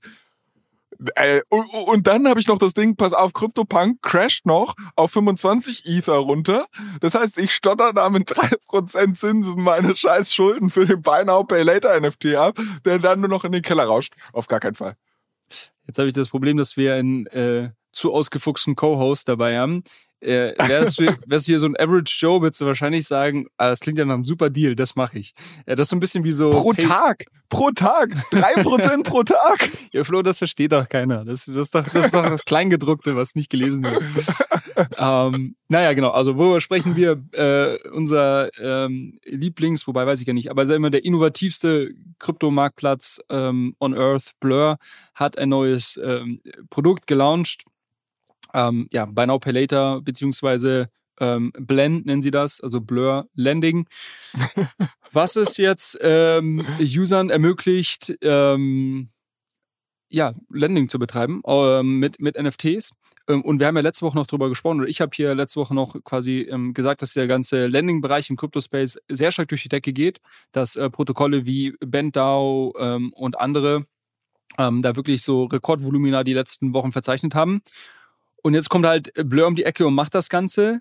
äh, und, und, dann habe ich noch das Ding, pass auf, CryptoPunk crasht noch auf 25 Ether runter. Das heißt, ich stotter da mit 3% Zinsen meine scheiß Schulden für den Buy Now Pay Later NFT ab, der dann nur noch in den Keller rauscht. Auf gar keinen Fall. Jetzt habe ich das Problem, dass wir einen äh, zu ausgefuchsten Co-Host dabei haben. Äh, wärst, du, (laughs) wärst du hier so ein Average Joe, würdest du wahrscheinlich sagen, ah, das klingt ja nach einem super Deal, das mache ich. Ja, das ist so ein bisschen wie so. Pro hey, Tag! Pro Tag! Drei Prozent pro Tag! (laughs) Ja, Flo, das versteht doch keiner. Das, das, ist, doch, das ist doch das Kleingedruckte, was nicht gelesen wird. (laughs) ähm, naja, genau. Also, worüber sprechen wir? Äh, unser ähm, Lieblings, wobei weiß ich ja nicht, aber wir, der innovativste Kryptomarktplatz ähm, on Earth, Blur, hat ein neues ähm, Produkt gelauncht ähm, ja, Buy Now Pay Later, beziehungsweise ähm, Blend nennen sie das, also Blur Landing. was es jetzt ähm, Usern ermöglicht, ähm, ja, Landing zu betreiben ähm, mit, mit NFTs. Ähm, und wir haben ja letzte Woche noch drüber gesprochen, oder ich habe hier letzte Woche noch quasi ähm, gesagt, dass der ganze Landing-Bereich im Crypto-Space sehr stark durch die Decke geht, dass äh, Protokolle wie BandDAO ähm, und andere ähm, da wirklich so Rekordvolumina die letzten Wochen verzeichnet haben. Und jetzt kommt halt Blur um die Ecke und macht das Ganze,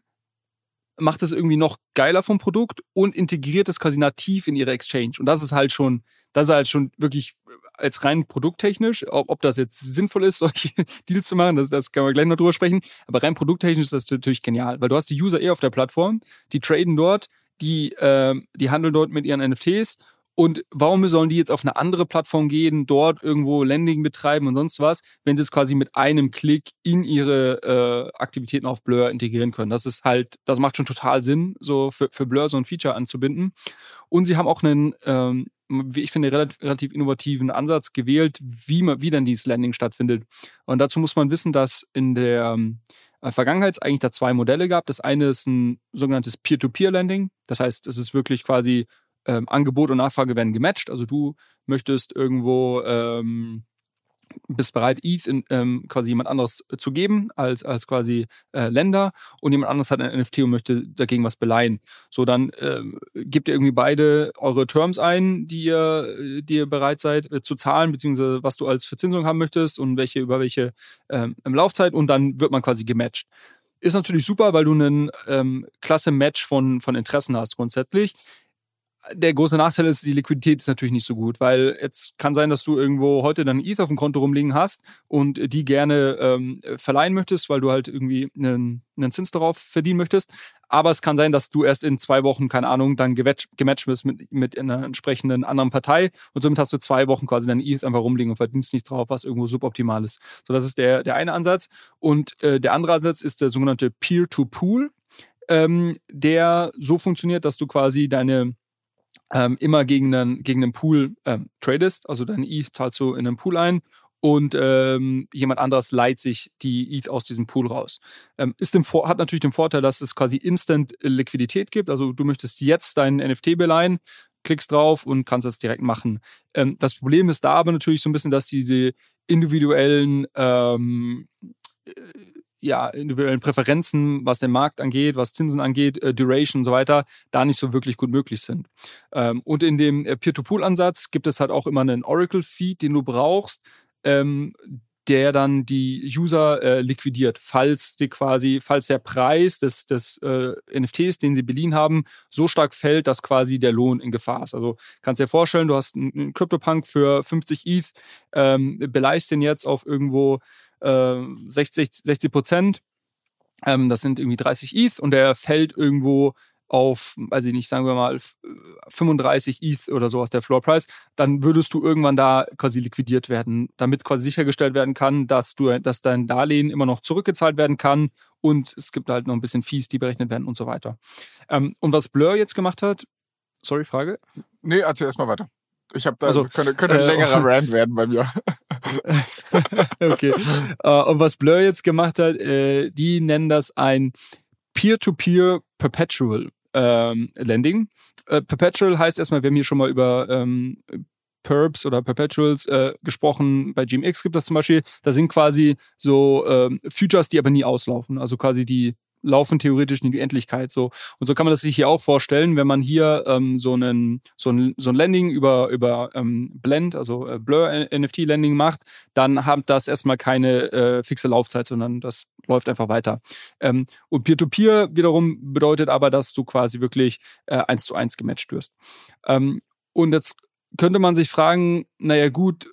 macht es irgendwie noch geiler vom Produkt und integriert es quasi nativ in ihre Exchange. Und das ist halt schon, das ist halt schon wirklich als rein produkttechnisch, ob, ob das jetzt sinnvoll ist, (laughs) solche Deals zu machen, das, das kann man gleich noch drüber sprechen. Aber rein produkttechnisch ist das natürlich genial, weil du hast die User eh auf der Plattform, die traden dort, die, äh, die handeln dort mit ihren NFTs und warum sollen die jetzt auf eine andere Plattform gehen, dort irgendwo Landing betreiben und sonst was, wenn sie es quasi mit einem Klick in ihre äh, Aktivitäten auf Blur integrieren können? Das ist halt, das macht schon total Sinn, so für, für Blur so ein Feature anzubinden. Und sie haben auch einen, ähm, wie ich finde, relativ, relativ innovativen Ansatz gewählt, wie, man, wie dann dieses Landing stattfindet. Und dazu muss man wissen, dass in der ähm, Vergangenheit eigentlich da zwei Modelle gab. Das eine ist ein sogenanntes Peer-to-Peer-Landing. Das heißt, es ist wirklich quasi ähm, Angebot und Nachfrage werden gematcht. Also du möchtest irgendwo ähm, bist bereit, ETH in, ähm, quasi jemand anderes zu geben als, als quasi äh, Länder und jemand anderes hat ein NFT und möchte dagegen was beleihen. So, dann ähm, gebt ihr irgendwie beide eure Terms ein, die ihr, die ihr bereit seid äh, zu zahlen, beziehungsweise was du als Verzinsung haben möchtest und welche über welche ähm, Laufzeit und dann wird man quasi gematcht. Ist natürlich super, weil du einen ähm, klasse Match von, von Interessen hast grundsätzlich der große Nachteil ist, die Liquidität ist natürlich nicht so gut, weil jetzt kann sein, dass du irgendwo heute dein ETH auf dem Konto rumliegen hast und die gerne ähm, verleihen möchtest, weil du halt irgendwie einen, einen Zins darauf verdienen möchtest. Aber es kann sein, dass du erst in zwei Wochen, keine Ahnung, dann gematcht bist mit, mit einer entsprechenden anderen Partei und somit hast du zwei Wochen quasi dein ETH einfach rumliegen und verdienst nichts drauf, was irgendwo suboptimal ist. So, das ist der, der eine Ansatz. Und äh, der andere Ansatz ist der sogenannte Peer-to-Pool, ähm, der so funktioniert, dass du quasi deine ähm, immer gegen einen, gegen einen Pool ähm, tradest, also dein ETH zahlst du in einen Pool ein und ähm, jemand anderes leiht sich die ETH aus diesem Pool raus. Ähm, ist dem, hat natürlich den Vorteil, dass es quasi Instant Liquidität gibt. Also du möchtest jetzt deinen NFT beleihen, klickst drauf und kannst das direkt machen. Ähm, das Problem ist da aber natürlich so ein bisschen, dass diese individuellen ähm, ja, individuellen Präferenzen, was den Markt angeht, was Zinsen angeht, äh, Duration und so weiter, da nicht so wirklich gut möglich sind. Ähm, und in dem äh, Peer-to-Pool-Ansatz gibt es halt auch immer einen Oracle-Feed, den du brauchst, ähm, der dann die User äh, liquidiert, falls die quasi, falls der Preis des, des äh, NFTs, den sie beliehen haben, so stark fällt, dass quasi der Lohn in Gefahr ist. Also kannst dir vorstellen, du hast einen CryptoPunk für 50 ETH, ähm, beleihst den jetzt auf irgendwo 60, äh, 60 Prozent. Ähm, das sind irgendwie 30 ETH und der fällt irgendwo auf, weiß ich nicht, sagen wir mal 35 ETH oder sowas der Floor Price, dann würdest du irgendwann da quasi liquidiert werden, damit quasi sichergestellt werden kann, dass du, dass dein Darlehen immer noch zurückgezahlt werden kann und es gibt halt noch ein bisschen Fees, die berechnet werden und so weiter. Ähm, und was Blur jetzt gemacht hat, sorry, Frage? Nee, erzähl erstmal weiter. Ich habe da, also, könnte, könnte ein äh, längerer (laughs) Rant werden bei mir. (laughs) (laughs) okay. Uh, und was Blur jetzt gemacht hat, äh, die nennen das ein Peer-to-Peer Perpetual ähm, Lending. Äh, Perpetual heißt erstmal, wir haben hier schon mal über ähm, Perps oder Perpetuals äh, gesprochen. Bei GMX gibt das zum Beispiel. Da sind quasi so ähm, Futures, die aber nie auslaufen. Also quasi die laufen theoretisch in die Endlichkeit. So. Und so kann man das sich hier auch vorstellen, wenn man hier ähm, so, einen, so, ein, so ein Landing über, über ähm, Blend, also äh, Blur NFT Landing macht, dann hat das erstmal keine äh, fixe Laufzeit, sondern das läuft einfach weiter. Ähm, und Peer-to-Peer -Peer wiederum bedeutet aber, dass du quasi wirklich äh, eins zu eins gematcht wirst. Ähm, und jetzt könnte man sich fragen, naja gut,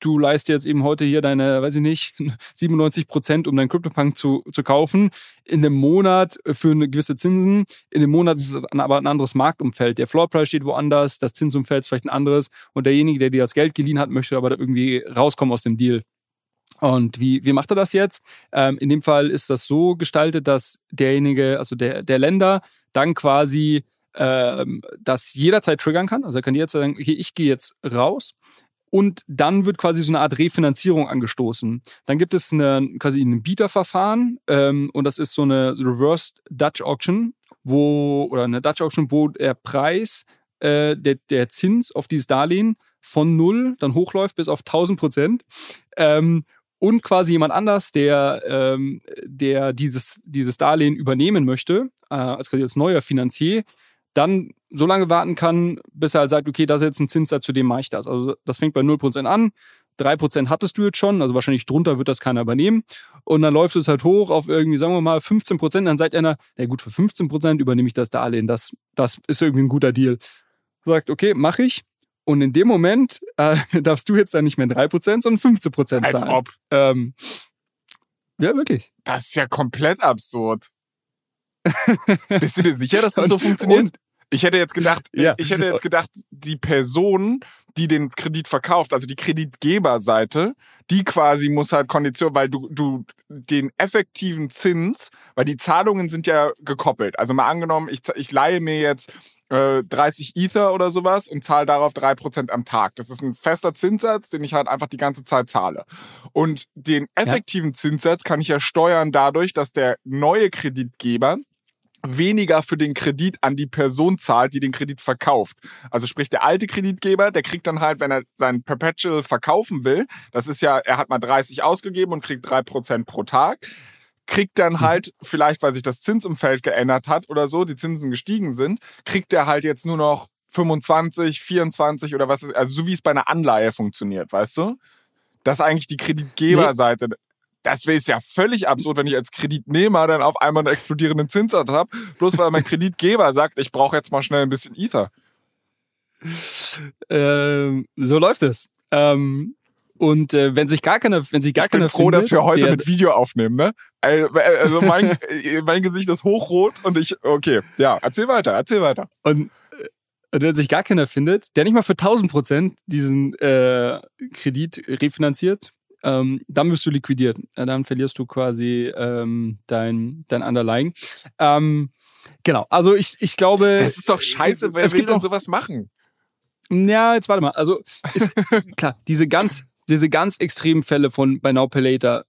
du leist jetzt eben heute hier deine, weiß ich nicht, (laughs) 97 Prozent, um deinen CryptoPunk zu, zu kaufen, in einem Monat für eine gewisse Zinsen. In dem Monat ist es aber ein anderes Marktumfeld. Der Floorpreis steht woanders, das Zinsumfeld ist vielleicht ein anderes und derjenige, der dir das Geld geliehen hat, möchte aber da irgendwie rauskommen aus dem Deal. Und wie, wie macht er das jetzt? Ähm, in dem Fall ist das so gestaltet, dass derjenige, also der, der Länder, dann quasi ähm, das jederzeit triggern kann. Also er kann jederzeit sagen, okay, ich gehe jetzt raus. Und dann wird quasi so eine Art Refinanzierung angestoßen. Dann gibt es eine, quasi ein Bieterverfahren ähm, und das ist so eine Reverse Dutch Auction, wo, oder eine Dutch Auction, wo der Preis, äh, der, der Zins auf dieses Darlehen von null dann hochläuft bis auf 1000 Prozent. Ähm, und quasi jemand anders, der, ähm, der dieses, dieses Darlehen übernehmen möchte, äh, als quasi als neuer Finanzier, dann so lange warten kann, bis er halt sagt, okay, das ist jetzt ein Zinssatz, zu dem mache ich das. Also das fängt bei 0% an. 3% hattest du jetzt schon, also wahrscheinlich drunter wird das keiner übernehmen. Und dann läuft es halt hoch auf irgendwie, sagen wir mal, 15%. Dann sagt einer, na gut, für 15% übernehme ich das Darlehen. Das, das ist irgendwie ein guter Deal. Sagt, okay, mache ich. Und in dem Moment äh, (laughs) darfst du jetzt dann nicht mehr 3%, sondern 15% zahlen. Als ob. Ähm, ja, wirklich. Das ist ja komplett absurd. (laughs) Bist du dir sicher, dass das so funktioniert? Und, ich hätte jetzt gedacht, ja. ich hätte jetzt gedacht, die Person, die den Kredit verkauft, also die Kreditgeberseite, die quasi muss halt Kondition, weil du, du den effektiven Zins, weil die Zahlungen sind ja gekoppelt. Also mal angenommen, ich, ich leihe mir jetzt äh, 30 Ether oder sowas und zahle darauf drei Prozent am Tag. Das ist ein fester Zinssatz, den ich halt einfach die ganze Zeit zahle. Und den effektiven ja. Zinssatz kann ich ja steuern dadurch, dass der neue Kreditgeber weniger für den Kredit an die Person zahlt, die den Kredit verkauft. Also sprich, der alte Kreditgeber, der kriegt dann halt, wenn er sein Perpetual verkaufen will, das ist ja, er hat mal 30 ausgegeben und kriegt drei Prozent pro Tag, kriegt dann mhm. halt, vielleicht weil sich das Zinsumfeld geändert hat oder so, die Zinsen gestiegen sind, kriegt er halt jetzt nur noch 25, 24 oder was ist, also so wie es bei einer Anleihe funktioniert, weißt du? Das ist eigentlich die Kreditgeberseite. Nee. Das wäre ja völlig absurd, wenn ich als Kreditnehmer dann auf einmal einen explodierenden Zinssatz habe, bloß weil mein Kreditgeber sagt, ich brauche jetzt mal schnell ein bisschen Ether. Ähm, so läuft es. Ähm, und äh, wenn sich gar keine, wenn sich gar ich bin keine froh, findet, dass wir heute mit Video aufnehmen, ne? Also mein, mein Gesicht ist hochrot und ich, okay, ja, erzähl weiter, erzähl weiter. Und und wenn sich gar keiner findet, der nicht mal für 1000 Prozent diesen äh, Kredit refinanziert, ähm, dann wirst du liquidiert. Dann verlierst du quasi ähm, dein, dein Underlying. Ähm, genau, also ich, ich glaube. Das ist doch scheiße, wer will denn sowas machen? Ja, jetzt warte mal. Also ist, (laughs) klar, diese ganz, diese ganz extremen Fälle von Buy Now Pay Later,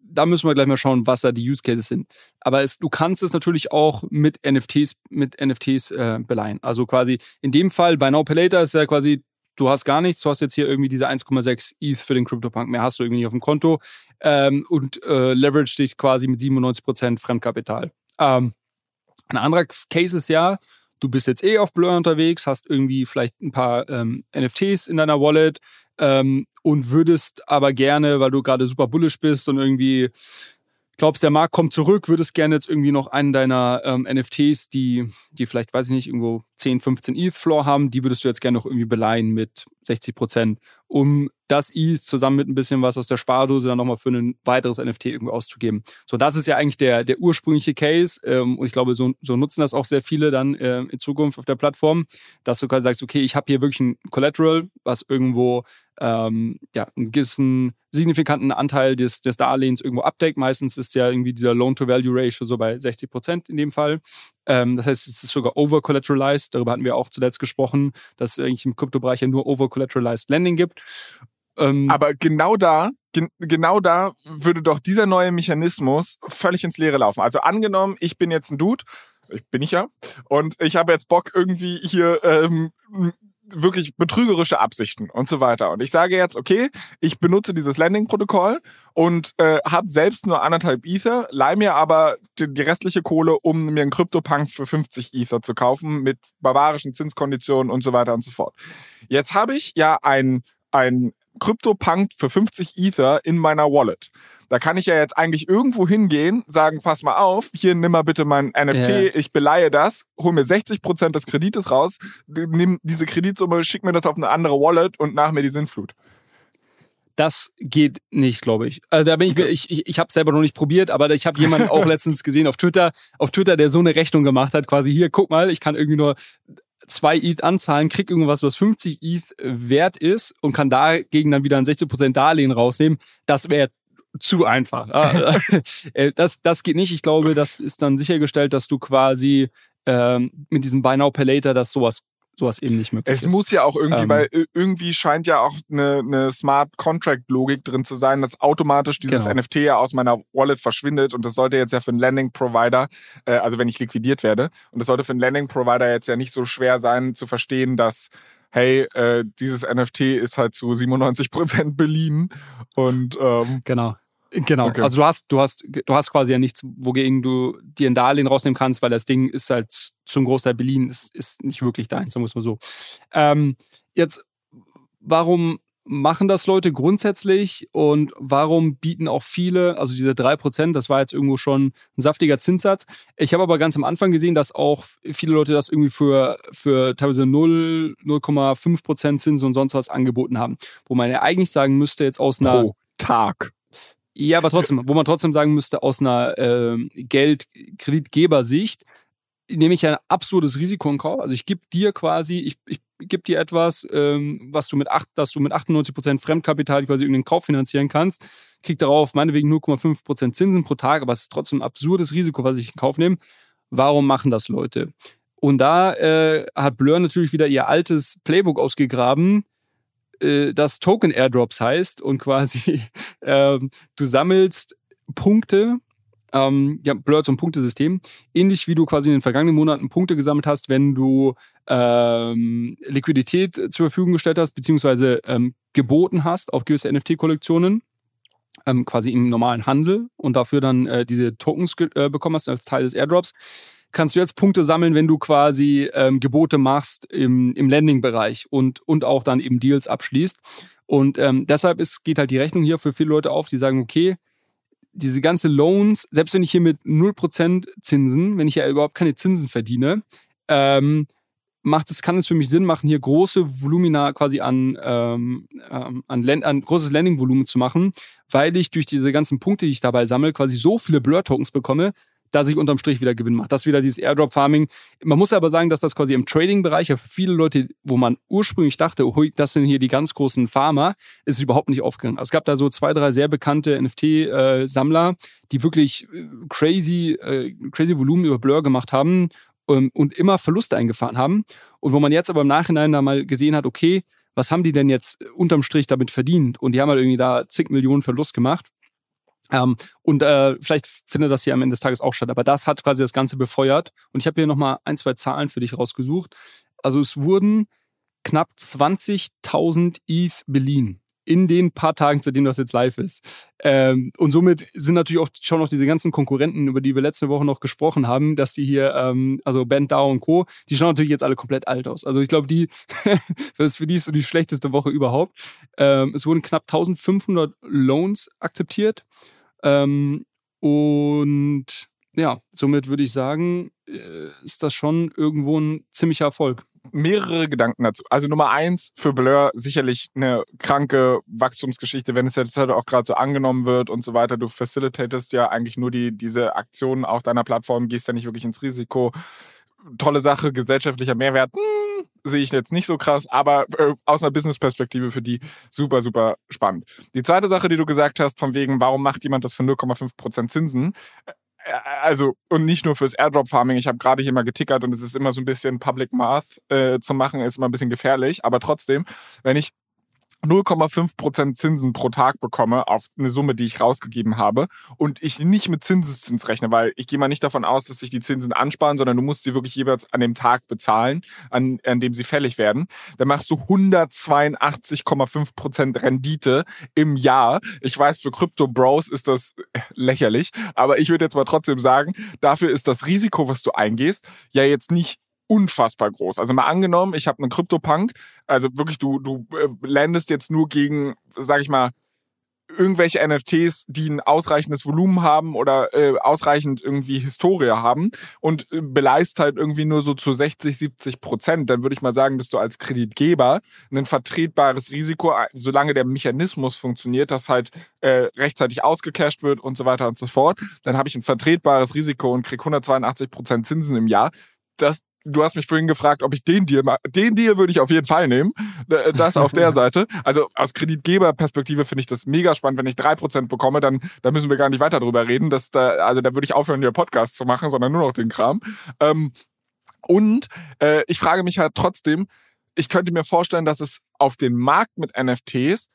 da müssen wir gleich mal schauen, was da die Use Cases sind. Aber es, du kannst es natürlich auch mit NFTs, mit NFTs äh, beleihen. Also quasi in dem Fall bei Now Pay Later ist ja quasi, du hast gar nichts, du hast jetzt hier irgendwie diese 1,6 ETH für den CryptoPunk, mehr hast du irgendwie nicht auf dem Konto ähm, und äh, leverage dich quasi mit 97% Fremdkapital. Ähm, ein anderer Case ist ja, du bist jetzt eh auf Blur unterwegs, hast irgendwie vielleicht ein paar ähm, NFTs in deiner Wallet, ähm, und würdest aber gerne, weil du gerade super bullish bist und irgendwie glaubst, der Markt kommt zurück, würdest gerne jetzt irgendwie noch einen deiner ähm, NFTs, die, die vielleicht, weiß ich nicht, irgendwo 10, 15 ETH-Floor haben, die würdest du jetzt gerne noch irgendwie beleihen mit 60 Prozent, um das ETH zusammen mit ein bisschen was aus der Spardose dann nochmal für ein weiteres NFT irgendwie auszugeben. So, das ist ja eigentlich der, der ursprüngliche Case ähm, und ich glaube, so, so nutzen das auch sehr viele dann äh, in Zukunft auf der Plattform, dass du quasi sagst, okay, ich habe hier wirklich ein Collateral, was irgendwo ähm, ja, einen gewissen signifikanten Anteil des, des Darlehens irgendwo abdeckt. Meistens ist ja irgendwie dieser Loan-to-Value-Ratio so bei 60 Prozent in dem Fall. Ähm, das heißt, es ist sogar over-collateralized. Darüber hatten wir auch zuletzt gesprochen, dass es eigentlich im Kryptobereich ja nur over-collateralized Lending gibt. Ähm, Aber genau da, gen genau da würde doch dieser neue Mechanismus völlig ins Leere laufen. Also angenommen, ich bin jetzt ein Dude, ich bin ich ja, und ich habe jetzt Bock irgendwie hier ähm, wirklich betrügerische Absichten und so weiter. Und ich sage jetzt, okay, ich benutze dieses Landing-Protokoll und äh, habe selbst nur anderthalb Ether, leih mir aber die, die restliche Kohle, um mir einen Crypto-Punk für 50 Ether zu kaufen mit barbarischen Zinskonditionen und so weiter und so fort. Jetzt habe ich ja ein, ein Crypto-Punk für 50 Ether in meiner Wallet. Da kann ich ja jetzt eigentlich irgendwo hingehen, sagen, pass mal auf, hier nimm mal bitte mein NFT, yeah. ich beleihe das, hol mir 60 Prozent des Kredites raus, nimm diese Kreditsumme, schick mir das auf eine andere Wallet und nach mir die Sinnflut. Das geht nicht, glaube ich. Also da bin ich, ich, ich, ich habe selber noch nicht probiert, aber ich habe jemanden auch (laughs) letztens gesehen auf Twitter, auf Twitter, der so eine Rechnung gemacht hat, quasi hier, guck mal, ich kann irgendwie nur zwei ETH anzahlen, krieg irgendwas, was 50 ETH wert ist und kann dagegen dann wieder ein 16% Darlehen rausnehmen. Das wäre zu einfach. Ah, (laughs) äh, das, das geht nicht. Ich glaube, das ist dann sichergestellt, dass du quasi ähm, mit diesem Buy Now Pay Later, dass sowas sowas eben nicht möglich es ist. Es muss ja auch irgendwie, ähm, weil irgendwie scheint ja auch eine, eine Smart Contract Logik drin zu sein, dass automatisch dieses genau. NFT ja aus meiner Wallet verschwindet und das sollte jetzt ja für einen Landing Provider, äh, also wenn ich liquidiert werde, und das sollte für einen Landing Provider jetzt ja nicht so schwer sein zu verstehen, dass hey, äh, dieses NFT ist halt zu 97 Prozent beliehen und ähm, genau. Genau, okay. also du hast, du hast, du hast quasi ja nichts, wogegen du dir ein Darlehen rausnehmen kannst, weil das Ding ist halt zum Großteil Berlin, ist, ist nicht wirklich deins, sagen wir es mal so. Ähm, jetzt, warum machen das Leute grundsätzlich und warum bieten auch viele, also diese drei Prozent, das war jetzt irgendwo schon ein saftiger Zinssatz. Ich habe aber ganz am Anfang gesehen, dass auch viele Leute das irgendwie für, für teilweise 0, 0,5 Prozent Zins und sonst was angeboten haben. Wo man ja eigentlich sagen müsste, jetzt aus einer. Pro Tag. Ja, aber trotzdem, wo man trotzdem sagen müsste, aus einer äh, Geld-Kreditgeber-Sicht nehme ich ein absurdes Risiko in Kauf. Also ich gebe dir quasi, ich, ich gebe dir etwas, ähm, was du mit acht, dass du mit 98% Fremdkapital quasi irgendeinen Kauf finanzieren kannst, krieg darauf meinetwegen 0,5% Zinsen pro Tag, aber es ist trotzdem ein absurdes Risiko, was ich in Kauf nehme. Warum machen das Leute? Und da äh, hat Blur natürlich wieder ihr altes Playbook ausgegraben, äh, das Token Airdrops heißt und quasi (laughs) äh, du sammelst Punkte Ähm, ja, Blur ein Punktesystem. Ähnlich wie du quasi in den vergangenen Monaten Punkte gesammelt hast, wenn du ähm, Liquidität zur Verfügung gestellt hast, beziehungsweise ähm, geboten hast auf gewisse NFT-Kollektionen, ähm, quasi im normalen Handel und dafür dann äh, diese Tokens äh, bekommen hast als Teil des Airdrops, kannst du jetzt Punkte sammeln, wenn du quasi ähm, Gebote machst im, im Landing-Bereich und, und auch dann eben Deals abschließt. Und ähm, deshalb ist, geht halt die Rechnung hier für viele Leute auf, die sagen, okay, diese ganze Loans, selbst wenn ich hier mit 0% Zinsen, wenn ich ja überhaupt keine Zinsen verdiene, ähm, macht es, kann es für mich Sinn machen, hier große Volumina quasi an, ähm, ähm an, an großes Landing-Volumen zu machen, weil ich durch diese ganzen Punkte, die ich dabei sammle, quasi so viele Blur-Tokens bekomme, dass ich unterm Strich wieder Gewinn mache. Das ist wieder dieses Airdrop-Farming. Man muss aber sagen, dass das quasi im Trading-Bereich ja für viele Leute, wo man ursprünglich dachte, oh, das sind hier die ganz großen Farmer, ist es überhaupt nicht aufgegangen. Es gab da so zwei, drei sehr bekannte NFT-Sammler, die wirklich äh, crazy, äh, crazy Volumen über Blur gemacht haben ähm, und immer Verluste eingefahren haben. Und wo man jetzt aber im Nachhinein da mal gesehen hat, okay, was haben die denn jetzt unterm Strich damit verdient? Und die haben halt irgendwie da zig Millionen Verlust gemacht. Ähm, und äh, vielleicht findet das hier am Ende des Tages auch statt. Aber das hat quasi das Ganze befeuert. Und ich habe hier nochmal ein, zwei Zahlen für dich rausgesucht. Also es wurden knapp 20.000 ETH beliehen in den paar Tagen, seitdem das jetzt live ist. Ähm, und somit sind natürlich auch schon noch diese ganzen Konkurrenten, über die wir letzte Woche noch gesprochen haben, dass die hier, ähm, also Ben Dow und Co., die schauen natürlich jetzt alle komplett alt aus. Also ich glaube, die, (laughs) für die ist so die schlechteste Woche überhaupt. Ähm, es wurden knapp 1500 Loans akzeptiert. Ähm, und ja, somit würde ich sagen, äh, ist das schon irgendwo ein ziemlicher Erfolg mehrere Gedanken dazu. Also Nummer eins, für Blur sicherlich eine kranke Wachstumsgeschichte, wenn es jetzt halt auch gerade so angenommen wird und so weiter. Du facilitatest ja eigentlich nur die, diese Aktionen auf deiner Plattform, gehst ja nicht wirklich ins Risiko. Tolle Sache, gesellschaftlicher Mehrwert, hm, sehe ich jetzt nicht so krass, aber äh, aus einer Business-Perspektive für die super, super spannend. Die zweite Sache, die du gesagt hast, von wegen, warum macht jemand das für 0,5% Zinsen? Also und nicht nur fürs Airdrop Farming. Ich habe gerade hier mal getickert und es ist immer so ein bisschen Public Math äh, zu machen, ist immer ein bisschen gefährlich. Aber trotzdem, wenn ich 0,5% Zinsen pro Tag bekomme auf eine Summe, die ich rausgegeben habe und ich nicht mit Zinseszins rechne, weil ich gehe mal nicht davon aus, dass sich die Zinsen ansparen, sondern du musst sie wirklich jeweils an dem Tag bezahlen, an, an dem sie fällig werden. Dann machst du 182,5% Rendite im Jahr. Ich weiß, für Crypto Bros ist das lächerlich, aber ich würde jetzt mal trotzdem sagen, dafür ist das Risiko, was du eingehst, ja jetzt nicht unfassbar groß. Also mal angenommen, ich habe einen Crypto-Punk, also wirklich, du, du äh, landest jetzt nur gegen, sag ich mal, irgendwelche NFTs, die ein ausreichendes Volumen haben oder äh, ausreichend irgendwie Historie haben und äh, beleist halt irgendwie nur so zu 60, 70 Prozent, dann würde ich mal sagen, bist du als Kreditgeber ein vertretbares Risiko, äh, solange der Mechanismus funktioniert, dass halt äh, rechtzeitig ausgecasht wird und so weiter und so fort, dann habe ich ein vertretbares Risiko und krieg 182 Prozent Zinsen im Jahr. Das, du hast mich vorhin gefragt, ob ich den Deal mache. Den Deal würde ich auf jeden Fall nehmen. Das auf der (laughs) Seite. Also aus Kreditgeberperspektive finde ich das mega spannend. Wenn ich drei Prozent bekomme, dann, dann müssen wir gar nicht weiter drüber reden. Das, da, also da würde ich aufhören, hier Podcast zu machen, sondern nur noch den Kram. Ähm, und äh, ich frage mich halt trotzdem, ich könnte mir vorstellen, dass es auf den Markt mit NFTs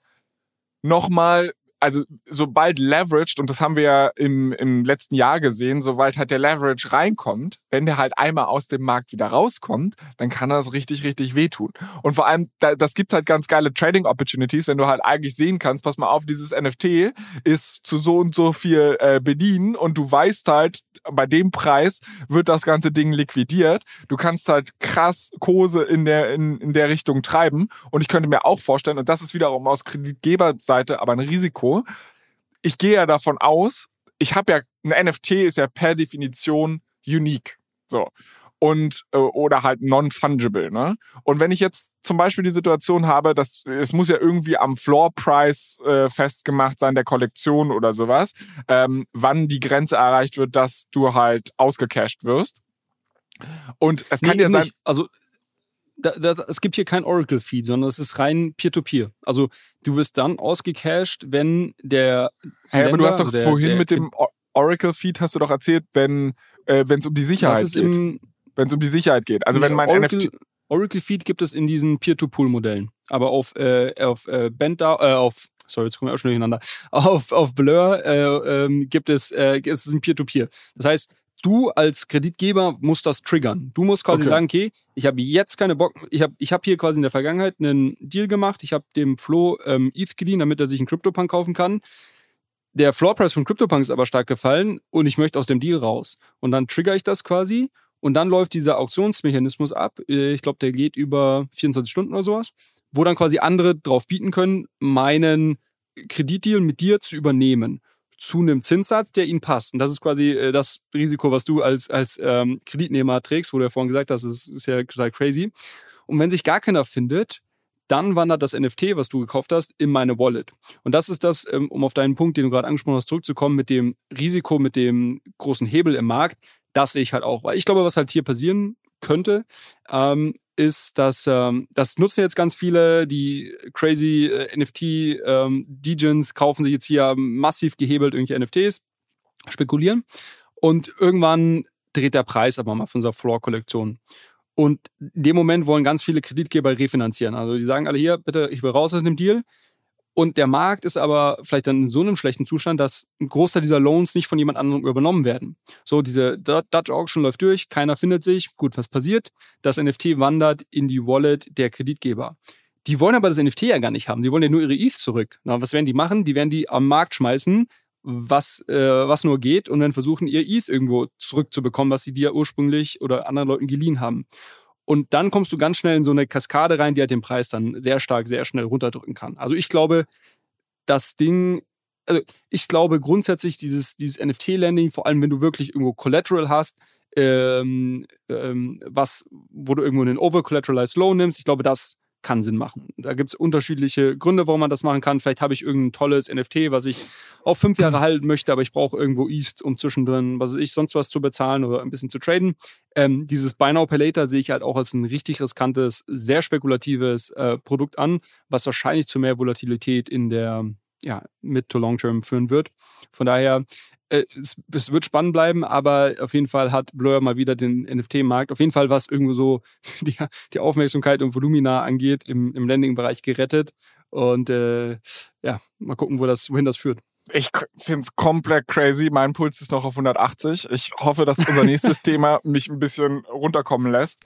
nochmal also sobald leveraged, und das haben wir ja im, im letzten Jahr gesehen, sobald halt der Leverage reinkommt, wenn der halt einmal aus dem Markt wieder rauskommt, dann kann das richtig, richtig wehtun. Und vor allem, da, das gibt halt ganz geile Trading Opportunities, wenn du halt eigentlich sehen kannst, pass mal auf, dieses NFT ist zu so und so viel äh, bedienen und du weißt halt, bei dem Preis wird das ganze Ding liquidiert. Du kannst halt krass Kurse in der, in, in der Richtung treiben. Und ich könnte mir auch vorstellen, und das ist wiederum aus Kreditgeberseite aber ein Risiko, ich gehe ja davon aus, ich habe ja, ein NFT ist ja per Definition unique. So. Und, äh, oder halt non-fungible, ne? Und wenn ich jetzt zum Beispiel die Situation habe, dass es muss ja irgendwie am Floor Price äh, festgemacht sein der Kollektion oder sowas, ähm, wann die Grenze erreicht wird, dass du halt ausgecashed wirst. Und es kann nee, ja sein. Also da, da, es gibt hier kein Oracle-Feed, sondern es ist rein Peer-to-Peer. -Peer. Also du wirst dann ausgecached, wenn der. Hey, aber du hast doch der, vorhin der, mit dem Oracle-Feed hast du doch erzählt, wenn äh, es um die Sicherheit geht. Wenn es um die Sicherheit geht. Also wenn mein Oracle, NFT. Oracle Feed gibt es in diesen Peer-to-Pool-Modellen. Aber auf, äh, auf äh, Benda, äh, auf sorry, jetzt kommen wir auch schon durcheinander, (laughs) auf, auf Blur äh, ähm, gibt es, äh, ist es ein Peer-to-Peer. -Peer. Das heißt, du als Kreditgeber musst das triggern. Du musst quasi okay. sagen, okay, ich habe jetzt keine Bock, ich habe ich hab hier quasi in der Vergangenheit einen Deal gemacht, ich habe dem Flo ähm, ETH geliehen, damit er sich einen CryptoPunk kaufen kann. Der Floorpreis von CryptoPunk ist aber stark gefallen und ich möchte aus dem Deal raus. Und dann trigger ich das quasi und dann läuft dieser Auktionsmechanismus ab. Äh, ich glaube, der geht über 24 Stunden oder sowas, wo dann quasi andere drauf bieten können, meinen Kreditdeal mit dir zu übernehmen zu einem Zinssatz, der ihnen passt. Und das ist quasi äh, das Risiko, was du als, als ähm, Kreditnehmer trägst, wo du ja vorhin gesagt hast, das ist ja total crazy. Und wenn sich gar keiner findet, dann wandert das NFT, was du gekauft hast, in meine Wallet. Und das ist das, ähm, um auf deinen Punkt, den du gerade angesprochen hast, zurückzukommen, mit dem Risiko, mit dem großen Hebel im Markt. Das sehe ich halt auch. Weil ich glaube, was halt hier passieren könnte, ähm, ist, dass ähm, das nutzen jetzt ganz viele, die crazy äh, NFT ähm, kaufen sich jetzt hier massiv gehebelt irgendwelche NFTs, spekulieren und irgendwann dreht der Preis aber mal von unserer Floor-Kollektion. Und in dem Moment wollen ganz viele Kreditgeber refinanzieren. Also die sagen alle hier, bitte, ich will raus aus dem Deal. Und der Markt ist aber vielleicht dann in so einem schlechten Zustand, dass ein Großteil dieser Loans nicht von jemand anderem übernommen werden. So, diese Dutch Auction läuft durch, keiner findet sich. Gut, was passiert? Das NFT wandert in die Wallet der Kreditgeber. Die wollen aber das NFT ja gar nicht haben. Die wollen ja nur ihre ETH zurück. Na, was werden die machen? Die werden die am Markt schmeißen, was, äh, was nur geht, und dann versuchen, ihr ETH irgendwo zurückzubekommen, was sie dir ursprünglich oder anderen Leuten geliehen haben. Und dann kommst du ganz schnell in so eine Kaskade rein, die halt den Preis dann sehr stark, sehr schnell runterdrücken kann. Also ich glaube, das Ding, also ich glaube grundsätzlich dieses, dieses NFT-Landing, vor allem wenn du wirklich irgendwo Collateral hast, ähm, ähm, was, wo du irgendwo einen over-collateralized Loan nimmst, ich glaube, das kann Sinn machen. Da gibt es unterschiedliche Gründe, warum man das machen kann. Vielleicht habe ich irgendein tolles NFT, was ich auf fünf Jahre halten möchte, aber ich brauche irgendwo ETH, um zwischendrin, was weiß ich, sonst was zu bezahlen oder ein bisschen zu traden. Ähm, dieses Buy Now Pay Later sehe ich halt auch als ein richtig riskantes, sehr spekulatives äh, Produkt an, was wahrscheinlich zu mehr Volatilität in der ja, Mid- to Long-Term führen wird. Von daher äh, es, es, wird spannend bleiben, aber auf jeden Fall hat Blur mal wieder den NFT-Markt, auf jeden Fall was irgendwo so (laughs) die, die Aufmerksamkeit und Volumina angeht, im, im Landing-Bereich gerettet. Und äh, ja, mal gucken, wo das, wohin das führt. Ich finde es komplett crazy. Mein Puls ist noch auf 180. Ich hoffe, dass unser nächstes (laughs) Thema mich ein bisschen runterkommen lässt.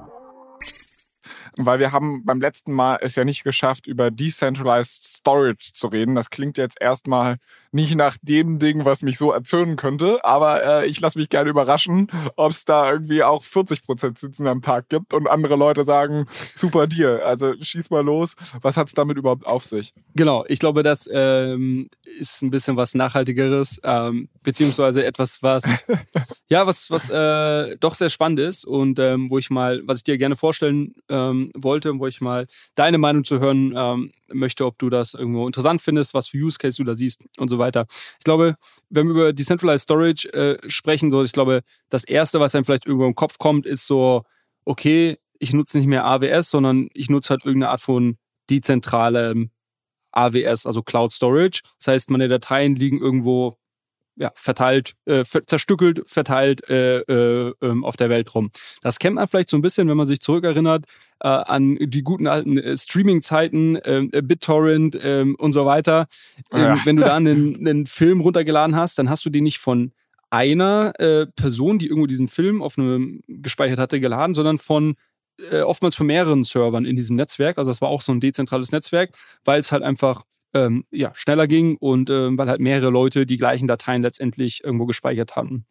weil wir haben beim letzten Mal es ja nicht geschafft, über Decentralized Storage zu reden. Das klingt jetzt erstmal nicht nach dem Ding, was mich so erzürnen könnte, aber äh, ich lasse mich gerne überraschen, ob es da irgendwie auch 40 Prozent Sitzen am Tag gibt und andere Leute sagen, super dir. Also schieß mal los. Was hat es damit überhaupt auf sich? Genau, ich glaube, das ähm, ist ein bisschen was Nachhaltigeres, ähm, beziehungsweise etwas, was (laughs) ja, was, was äh, doch sehr spannend ist und ähm, wo ich mal, was ich dir gerne vorstellen ähm, wollte, wo ich mal deine Meinung zu hören ähm, möchte, ob du das irgendwo interessant findest, was für Use Case du da siehst und so weiter. Ich glaube, wenn wir über Decentralized Storage äh, sprechen, so ich glaube, das erste, was einem vielleicht irgendwo im Kopf kommt, ist so, okay, ich nutze nicht mehr AWS, sondern ich nutze halt irgendeine Art von dezentralem AWS, also Cloud Storage. Das heißt, meine Dateien liegen irgendwo ja, verteilt, äh, zerstückelt, verteilt äh, äh, ähm, auf der Welt rum. Das kennt man vielleicht so ein bisschen, wenn man sich zurückerinnert äh, an die guten alten äh, Streaming-Zeiten, ähm, äh, BitTorrent ähm, und so weiter. Ähm, ja. Wenn du da (laughs) einen, einen Film runtergeladen hast, dann hast du den nicht von einer äh, Person, die irgendwo diesen Film auf einem gespeichert hatte, geladen, sondern von äh, oftmals von mehreren Servern in diesem Netzwerk. Also das war auch so ein dezentrales Netzwerk, weil es halt einfach ähm, ja, schneller ging und ähm, weil halt mehrere Leute die gleichen Dateien letztendlich irgendwo gespeichert hatten.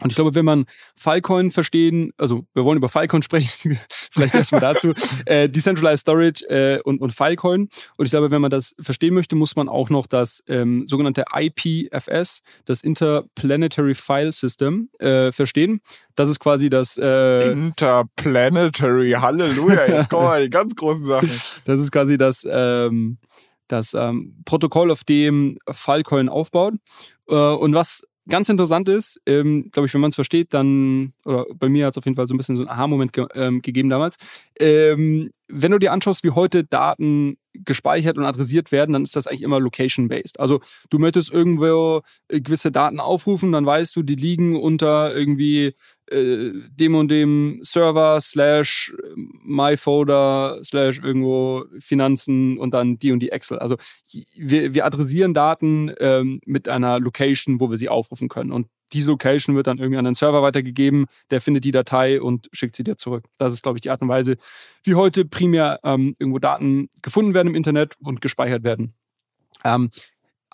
Und ich glaube, wenn man Filecoin verstehen, also wir wollen über Filecoin (laughs) sprechen, vielleicht erstmal dazu, (laughs) äh, Decentralized Storage äh, und, und Filecoin. Und ich glaube, wenn man das verstehen möchte, muss man auch noch das ähm, sogenannte IPFS, das Interplanetary File System, äh, verstehen. Das ist quasi das äh, Interplanetary, Halleluja, (laughs) jetzt kommen wir die ganz großen Sachen. Das ist quasi das ähm, das ähm, Protokoll, auf dem Filecoin aufbaut. Äh, und was ganz interessant ist, ähm, glaube ich, wenn man es versteht, dann, oder bei mir hat es auf jeden Fall so ein bisschen so einen Aha-Moment ge ähm, gegeben damals. Ähm, wenn du dir anschaust, wie heute Daten gespeichert und adressiert werden, dann ist das eigentlich immer location-based. Also du möchtest irgendwo äh, gewisse Daten aufrufen, dann weißt du, die liegen unter irgendwie äh, dem und dem Server slash myfolder slash irgendwo Finanzen und dann die und die Excel. Also wir, wir adressieren Daten ähm, mit einer Location, wo wir sie aufrufen können. Und diese Location wird dann irgendwie an den Server weitergegeben, der findet die Datei und schickt sie dir zurück. Das ist, glaube ich, die Art und Weise, wie heute primär ähm, irgendwo Daten gefunden werden im Internet und gespeichert werden. Ähm,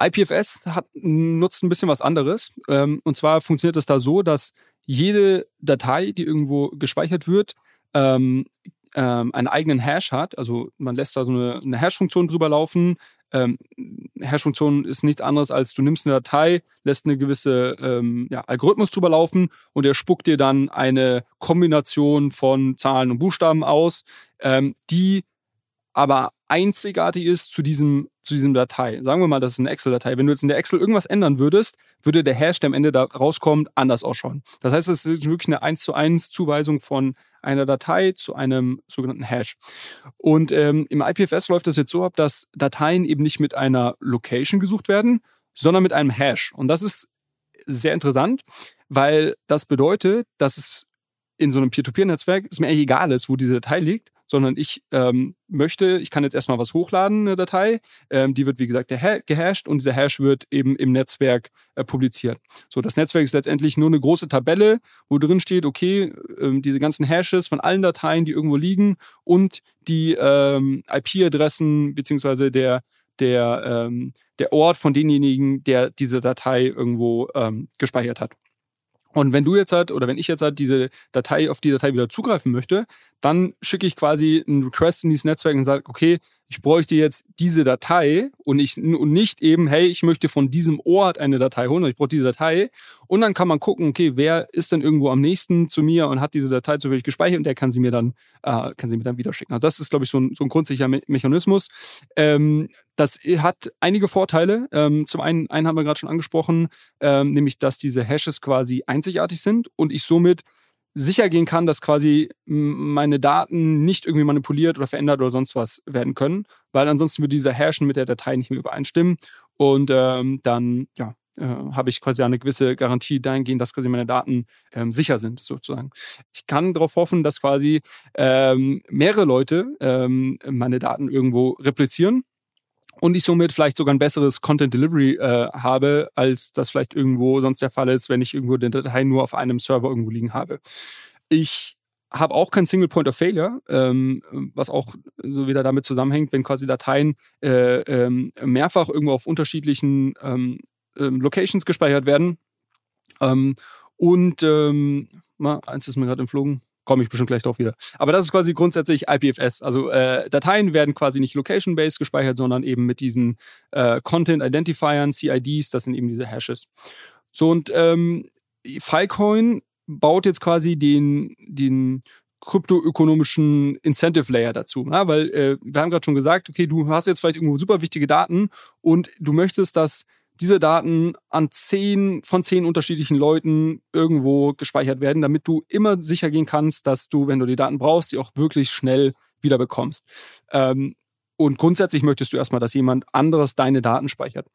IPFS hat, nutzt ein bisschen was anderes. Ähm, und zwar funktioniert es da so, dass jede Datei, die irgendwo gespeichert wird, ähm, ähm, einen eigenen Hash hat. Also man lässt da so eine, eine Hash-Funktion drüber laufen. Ähm, Hash-Funktion ist nichts anderes als du nimmst eine Datei, lässt eine gewisse ähm, ja, Algorithmus drüber laufen und der spuckt dir dann eine Kombination von Zahlen und Buchstaben aus, ähm, die aber einzigartig ist zu diesem, zu diesem Datei. Sagen wir mal, das ist eine Excel-Datei. Wenn du jetzt in der Excel irgendwas ändern würdest, würde der Hash, der am Ende da rauskommt, anders ausschauen. Das heißt, es ist wirklich eine 1 zu 1 Zuweisung von einer Datei zu einem sogenannten Hash. Und ähm, im IPFS läuft das jetzt so ab, dass Dateien eben nicht mit einer Location gesucht werden, sondern mit einem Hash. Und das ist sehr interessant, weil das bedeutet, dass es in so einem Peer-to-Peer-Netzwerk es mir eigentlich egal ist, wo diese Datei liegt, sondern ich ähm, möchte, ich kann jetzt erstmal was hochladen, eine Datei, ähm, die wird wie gesagt gehasht und dieser Hash wird eben im Netzwerk äh, publiziert. So, das Netzwerk ist letztendlich nur eine große Tabelle, wo drin steht, okay, ähm, diese ganzen Hashes von allen Dateien, die irgendwo liegen und die ähm, IP-Adressen beziehungsweise der der ähm, der Ort von denjenigen, der diese Datei irgendwo ähm, gespeichert hat. Und wenn du jetzt halt, oder wenn ich jetzt halt diese Datei, auf die Datei wieder zugreifen möchte, dann schicke ich quasi einen Request in dieses Netzwerk und sage, okay, ich bräuchte jetzt diese Datei und, ich, und nicht eben, hey, ich möchte von diesem Ort eine Datei holen, ich brauche diese Datei. Und dann kann man gucken, okay, wer ist denn irgendwo am nächsten zu mir und hat diese Datei zufällig gespeichert und der kann sie mir dann, äh, kann sie mir dann wieder schicken. Also das ist, glaube ich, so ein, so ein grundsätzlicher Me Mechanismus. Ähm, das hat einige Vorteile. Ähm, zum einen, einen haben wir gerade schon angesprochen, ähm, nämlich, dass diese Hashes quasi einzigartig sind und ich somit sicher gehen kann, dass quasi meine Daten nicht irgendwie manipuliert oder verändert oder sonst was werden können, weil ansonsten würde dieser Hashen mit der Datei nicht mehr übereinstimmen und ähm, dann ja, äh, habe ich quasi eine gewisse Garantie dahingehend, dass quasi meine Daten ähm, sicher sind, sozusagen. Ich kann darauf hoffen, dass quasi ähm, mehrere Leute ähm, meine Daten irgendwo replizieren und ich somit vielleicht sogar ein besseres Content Delivery äh, habe, als das vielleicht irgendwo sonst der Fall ist, wenn ich irgendwo die Datei nur auf einem Server irgendwo liegen habe. Ich habe auch kein Single Point of Failure, ähm, was auch so wieder damit zusammenhängt, wenn quasi Dateien äh, ähm, mehrfach irgendwo auf unterschiedlichen ähm, ähm Locations gespeichert werden. Ähm, und ähm, mal, eins ist mir gerade entflogen komme ich bestimmt gleich drauf wieder. Aber das ist quasi grundsätzlich IPFS. Also äh, Dateien werden quasi nicht location-based gespeichert, sondern eben mit diesen äh, Content-Identifiern, CIDs, das sind eben diese Hashes. So und ähm, Filecoin baut jetzt quasi den, den kryptoökonomischen Incentive Layer dazu. Ja? Weil äh, wir haben gerade schon gesagt, okay, du hast jetzt vielleicht irgendwo super wichtige Daten und du möchtest, dass diese Daten an zehn von zehn unterschiedlichen Leuten irgendwo gespeichert werden, damit du immer sicher gehen kannst, dass du, wenn du die Daten brauchst, die auch wirklich schnell wieder bekommst. Ähm, und grundsätzlich möchtest du erstmal, dass jemand anderes deine Daten speichert.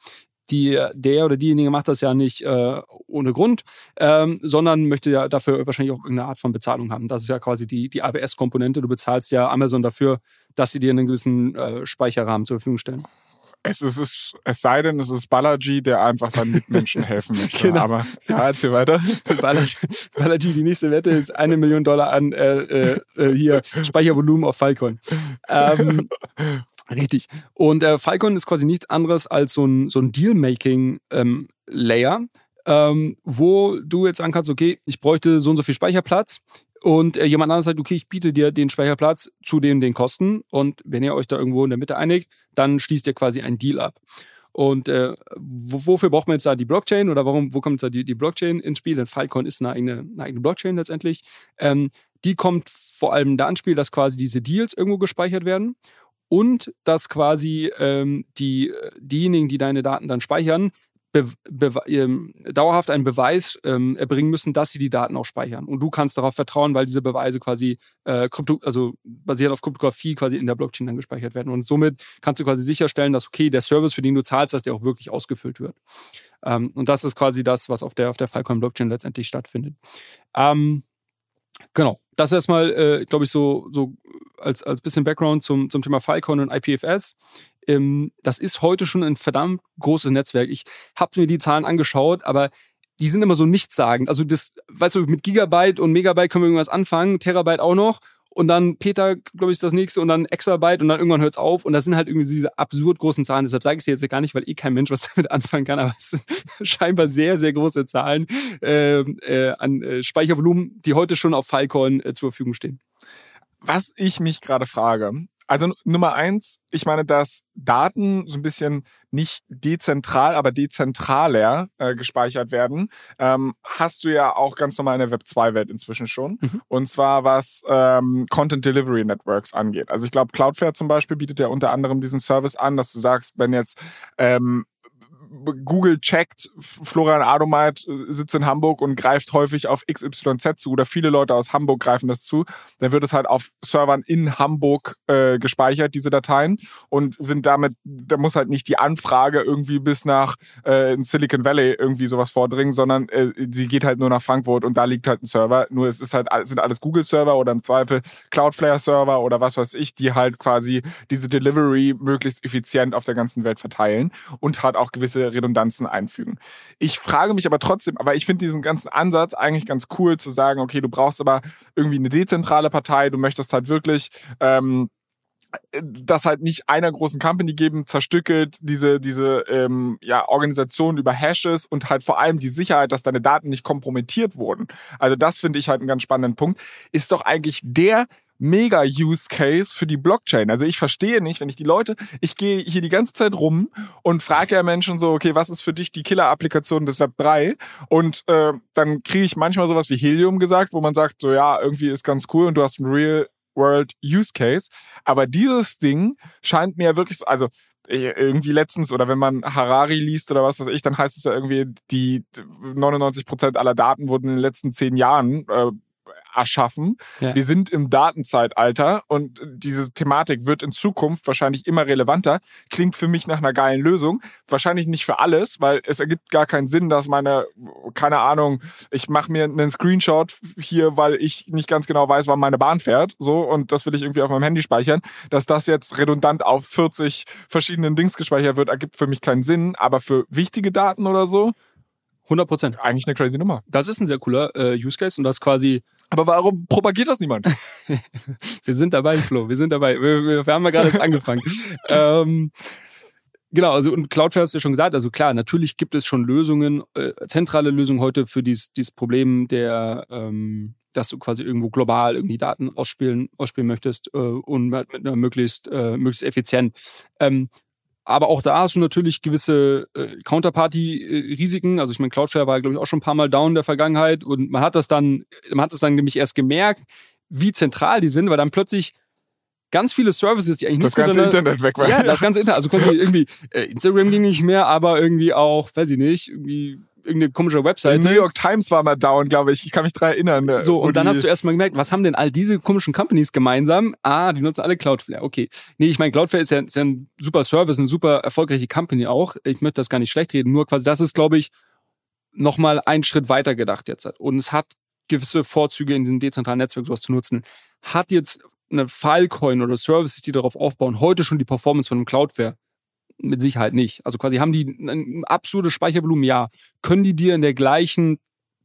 Die, der oder diejenige macht das ja nicht äh, ohne Grund, ähm, sondern möchte ja dafür wahrscheinlich auch irgendeine Art von Bezahlung haben. Das ist ja quasi die, die AWS-Komponente. Du bezahlst ja Amazon dafür, dass sie dir einen gewissen äh, Speicherrahmen zur Verfügung stellen. Es, ist, es, es sei denn, es ist Balaji, der einfach seinen Mitmenschen helfen (laughs) möchte. Genau. Aber ja, erzähl weiter. (laughs) Balaji, Balaji, die nächste Wette ist eine Million Dollar an äh, äh, äh, hier Speichervolumen auf Filecoin. Ähm, (laughs) richtig. Und äh, Filecoin ist quasi nichts anderes als so ein, so ein Deal-Making-Layer, ähm, wo du jetzt sagen kannst, okay, ich bräuchte so und so viel Speicherplatz und äh, jemand anderes sagt, okay, ich biete dir den Speicherplatz zu den, den Kosten und wenn ihr euch da irgendwo in der Mitte einigt, dann schließt ihr quasi einen Deal ab. Und äh, wofür braucht man jetzt da die Blockchain oder warum, wo kommt jetzt da die, die Blockchain ins Spiel? Denn Filecoin ist eine eigene, eine eigene Blockchain letztendlich. Ähm, die kommt vor allem da ins Spiel, dass quasi diese Deals irgendwo gespeichert werden und dass quasi ähm, die, diejenigen, die deine Daten dann speichern, ähm, dauerhaft einen Beweis ähm, erbringen müssen, dass sie die Daten auch speichern. Und du kannst darauf vertrauen, weil diese Beweise quasi äh, Krypto, also basiert auf Kryptographie quasi in der Blockchain dann gespeichert werden. Und somit kannst du quasi sicherstellen, dass okay, der Service, für den du zahlst, dass der auch wirklich ausgefüllt wird. Ähm, und das ist quasi das, was auf der auf der Filecoin Blockchain letztendlich stattfindet. Ähm, genau. Das erstmal, äh, glaube ich, so, so als, als bisschen Background zum, zum Thema Filecoin und IPFS ähm, das ist heute schon ein verdammt großes Netzwerk. Ich habe mir die Zahlen angeschaut, aber die sind immer so nichtssagend. Also das, weißt du, mit Gigabyte und Megabyte können wir irgendwas anfangen, Terabyte auch noch. Und dann Peter, glaube ich, ist das nächste und dann Exabyte und dann irgendwann hört es auf. Und das sind halt irgendwie diese absurd großen Zahlen. Deshalb sage ich es jetzt gar nicht, weil eh kein Mensch was (laughs) damit anfangen kann. Aber es sind (laughs) scheinbar sehr, sehr große Zahlen äh, äh, an äh, Speichervolumen, die heute schon auf Filecoin äh, zur Verfügung stehen. Was ich mich gerade frage, also Nummer eins, ich meine, dass Daten so ein bisschen nicht dezentral, aber dezentraler äh, gespeichert werden, ähm, hast du ja auch ganz normal in der Web 2-Welt inzwischen schon. Mhm. Und zwar was ähm, Content Delivery Networks angeht. Also ich glaube, Cloudflare zum Beispiel bietet ja unter anderem diesen Service an, dass du sagst, wenn jetzt ähm, Google checkt, Florian Adomeit äh, sitzt in Hamburg und greift häufig auf XYZ zu oder viele Leute aus Hamburg greifen das zu, dann wird es halt auf Servern in Hamburg äh, gespeichert, diese Dateien und sind damit, da muss halt nicht die Anfrage irgendwie bis nach äh, in Silicon Valley irgendwie sowas vordringen, sondern äh, sie geht halt nur nach Frankfurt und da liegt halt ein Server. Nur es ist halt, sind alles Google-Server oder im Zweifel Cloudflare-Server oder was weiß ich, die halt quasi diese Delivery möglichst effizient auf der ganzen Welt verteilen und hat auch gewisse gewisse Redundanzen einfügen. Ich frage mich aber trotzdem, aber ich finde diesen ganzen Ansatz eigentlich ganz cool zu sagen, okay, du brauchst aber irgendwie eine dezentrale Partei, du möchtest halt wirklich ähm, das halt nicht einer großen Company geben, zerstückelt diese, diese ähm, ja, Organisation über Hashes und halt vor allem die Sicherheit, dass deine Daten nicht kompromittiert wurden. Also das finde ich halt einen ganz spannenden Punkt. Ist doch eigentlich der Mega-Use-Case für die Blockchain. Also ich verstehe nicht, wenn ich die Leute, ich gehe hier die ganze Zeit rum und frage ja Menschen so, okay, was ist für dich die Killer-Applikation des Web 3? Und äh, dann kriege ich manchmal sowas wie Helium gesagt, wo man sagt, so ja, irgendwie ist ganz cool und du hast einen Real World Use Case. Aber dieses Ding scheint mir wirklich so, also irgendwie letztens oder wenn man Harari liest oder was weiß ich, dann heißt es ja irgendwie, die 99 Prozent aller Daten wurden in den letzten zehn Jahren äh, erschaffen. Ja. Wir sind im Datenzeitalter und diese Thematik wird in Zukunft wahrscheinlich immer relevanter. Klingt für mich nach einer geilen Lösung. Wahrscheinlich nicht für alles, weil es ergibt gar keinen Sinn, dass meine, keine Ahnung, ich mache mir einen Screenshot hier, weil ich nicht ganz genau weiß, wann meine Bahn fährt, so und das will ich irgendwie auf meinem Handy speichern. Dass das jetzt redundant auf 40 verschiedenen Dings gespeichert wird, ergibt für mich keinen Sinn. Aber für wichtige Daten oder so, 100 Prozent. Eigentlich eine crazy Nummer. Das ist ein sehr cooler äh, Use Case und das quasi. Aber warum propagiert das niemand? (laughs) wir sind dabei, Flo. Wir sind dabei. Wir, wir, wir haben ja gerade erst angefangen. (laughs) ähm, Genau, also und Cloudflare hast du ja schon gesagt, also klar, natürlich gibt es schon Lösungen, äh, zentrale Lösungen heute für dieses, dieses Problem der, ähm, dass du quasi irgendwo global irgendwie Daten ausspielen, ausspielen möchtest äh, und mit einer möglichst, äh, möglichst effizient. Ähm, aber auch da hast du natürlich gewisse äh, Counterparty-Risiken. Also ich meine, Cloudflare war, glaube ich, auch schon ein paar Mal down in der Vergangenheit und man hat das dann, man hat das dann nämlich erst gemerkt, wie zentral die sind, weil dann plötzlich ganz viele Services, die eigentlich das ganze Internet weg waren. Ja, das ganze Internet. Also quasi irgendwie äh, Instagram ging nicht mehr, aber irgendwie auch, weiß ich nicht, irgendwie irgendeine komische Webseite. Die New York Times war mal down, glaube ich. Ich kann mich daran erinnern. Ne? So, und dann hast du erstmal gemerkt, was haben denn all diese komischen Companies gemeinsam? Ah, die nutzen alle Cloudflare. Okay. Nee, ich meine, Cloudflare ist ja, ist ja ein super Service, eine super erfolgreiche Company auch. Ich möchte das gar nicht schlecht reden. Nur quasi, das ist, glaube ich, nochmal einen Schritt weiter gedacht jetzt. Und es hat gewisse Vorzüge in diesem dezentralen Netzwerk sowas zu nutzen. Hat jetzt eine Filecoin oder Services, die darauf aufbauen, heute schon die Performance von einem Cloudflare? Mit Sicherheit nicht. Also quasi haben die ein absurdes Speichervolumen, ja. Können die dir in der gleichen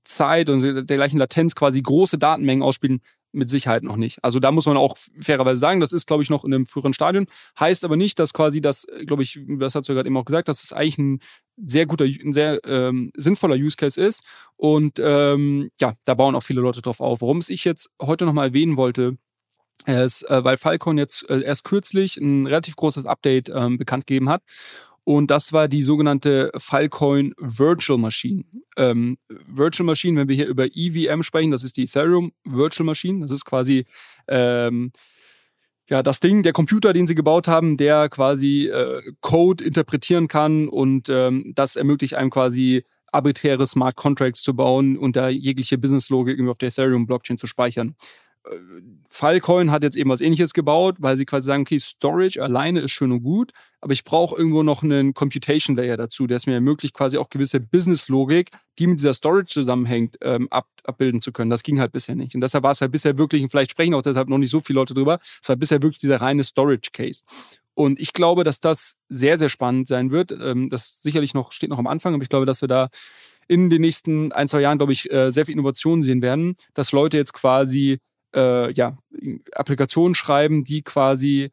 Zeit und der gleichen Latenz quasi große Datenmengen ausspielen? Mit Sicherheit noch nicht. Also da muss man auch fairerweise sagen, das ist, glaube ich, noch in einem früheren Stadion. Heißt aber nicht, dass quasi das, glaube ich, das hast du ja gerade eben auch gesagt, dass das eigentlich ein sehr guter, ein sehr ähm, sinnvoller Use Case ist. Und ähm, ja, da bauen auch viele Leute drauf auf. Warum es ich jetzt heute nochmal erwähnen wollte, ist, äh, weil Falcon jetzt äh, erst kürzlich ein relativ großes Update ähm, bekannt gegeben hat. Und das war die sogenannte Filecoin Virtual Machine. Ähm, Virtual Machine, wenn wir hier über EVM sprechen, das ist die Ethereum Virtual Machine. Das ist quasi ähm, ja, das Ding, der Computer, den sie gebaut haben, der quasi äh, Code interpretieren kann und ähm, das ermöglicht einem quasi arbiträre Smart Contracts zu bauen und da jegliche Business-Logik irgendwie auf der Ethereum-Blockchain zu speichern. Filecoin hat jetzt eben was ähnliches gebaut, weil sie quasi sagen, okay, Storage alleine ist schön und gut, aber ich brauche irgendwo noch einen Computation Layer dazu, der es mir ermöglicht, quasi auch gewisse Business-Logik, die mit dieser Storage zusammenhängt, ähm, ab, abbilden zu können. Das ging halt bisher nicht. Und deshalb war es halt bisher wirklich, und vielleicht sprechen auch deshalb noch nicht so viele Leute drüber, es war bisher wirklich dieser reine Storage-Case. Und ich glaube, dass das sehr, sehr spannend sein wird. Ähm, das sicherlich noch, steht noch am Anfang, aber ich glaube, dass wir da in den nächsten ein, zwei Jahren, glaube ich, äh, sehr viel Innovation sehen werden, dass Leute jetzt quasi äh, ja, Applikationen schreiben, die quasi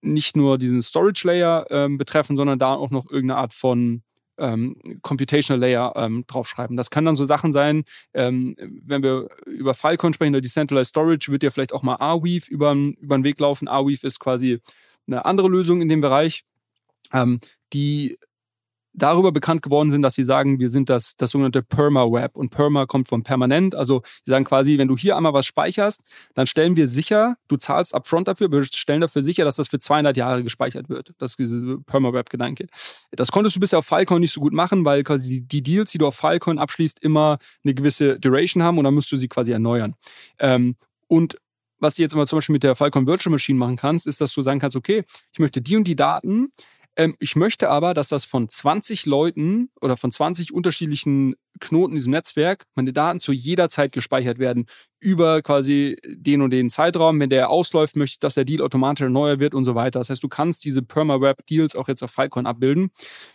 nicht nur diesen Storage Layer ähm, betreffen, sondern da auch noch irgendeine Art von ähm, Computational Layer ähm, draufschreiben. Das kann dann so Sachen sein, ähm, wenn wir über Filecoin sprechen oder Decentralized Storage, wird ja vielleicht auch mal Arweave über, über den Weg laufen. Arweave ist quasi eine andere Lösung in dem Bereich, ähm, die darüber bekannt geworden sind, dass sie sagen, wir sind das, das sogenannte Perma-Web. Und Perma kommt von permanent. Also sie sagen quasi, wenn du hier einmal was speicherst, dann stellen wir sicher, du zahlst upfront dafür, wir stellen dafür sicher, dass das für 200 Jahre gespeichert wird. Das ist diese Perma-Web-Gedanke. Das konntest du bisher auf Filecoin nicht so gut machen, weil quasi die Deals, die du auf Filecoin abschließt, immer eine gewisse Duration haben und dann musst du sie quasi erneuern. Ähm, und was du jetzt immer zum Beispiel mit der Filecoin Virtual Machine machen kannst, ist, dass du sagen kannst, okay, ich möchte die und die Daten ähm, ich möchte aber, dass das von 20 Leuten oder von 20 unterschiedlichen Knoten in diesem Netzwerk meine Daten zu jeder Zeit gespeichert werden über quasi den und den Zeitraum. Wenn der ausläuft, möchte ich, dass der Deal automatisch erneuert wird und so weiter. Das heißt, du kannst diese Perma-Web-Deals auch jetzt auf Filecoin abbilden.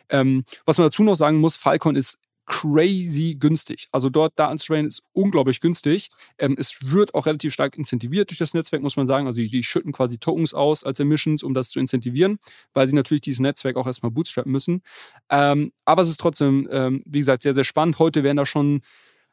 Ähm, was man dazu noch sagen muss, Filecoin ist crazy günstig. Also dort Daten zu trainen ist unglaublich günstig. Ähm, es wird auch relativ stark incentiviert durch das Netzwerk, muss man sagen. Also die, die, schütten quasi Tokens aus als Emissions, um das zu incentivieren, weil sie natürlich dieses Netzwerk auch erstmal bootstrappen müssen. Ähm, aber es ist trotzdem, ähm, wie gesagt, sehr, sehr spannend. Heute werden da schon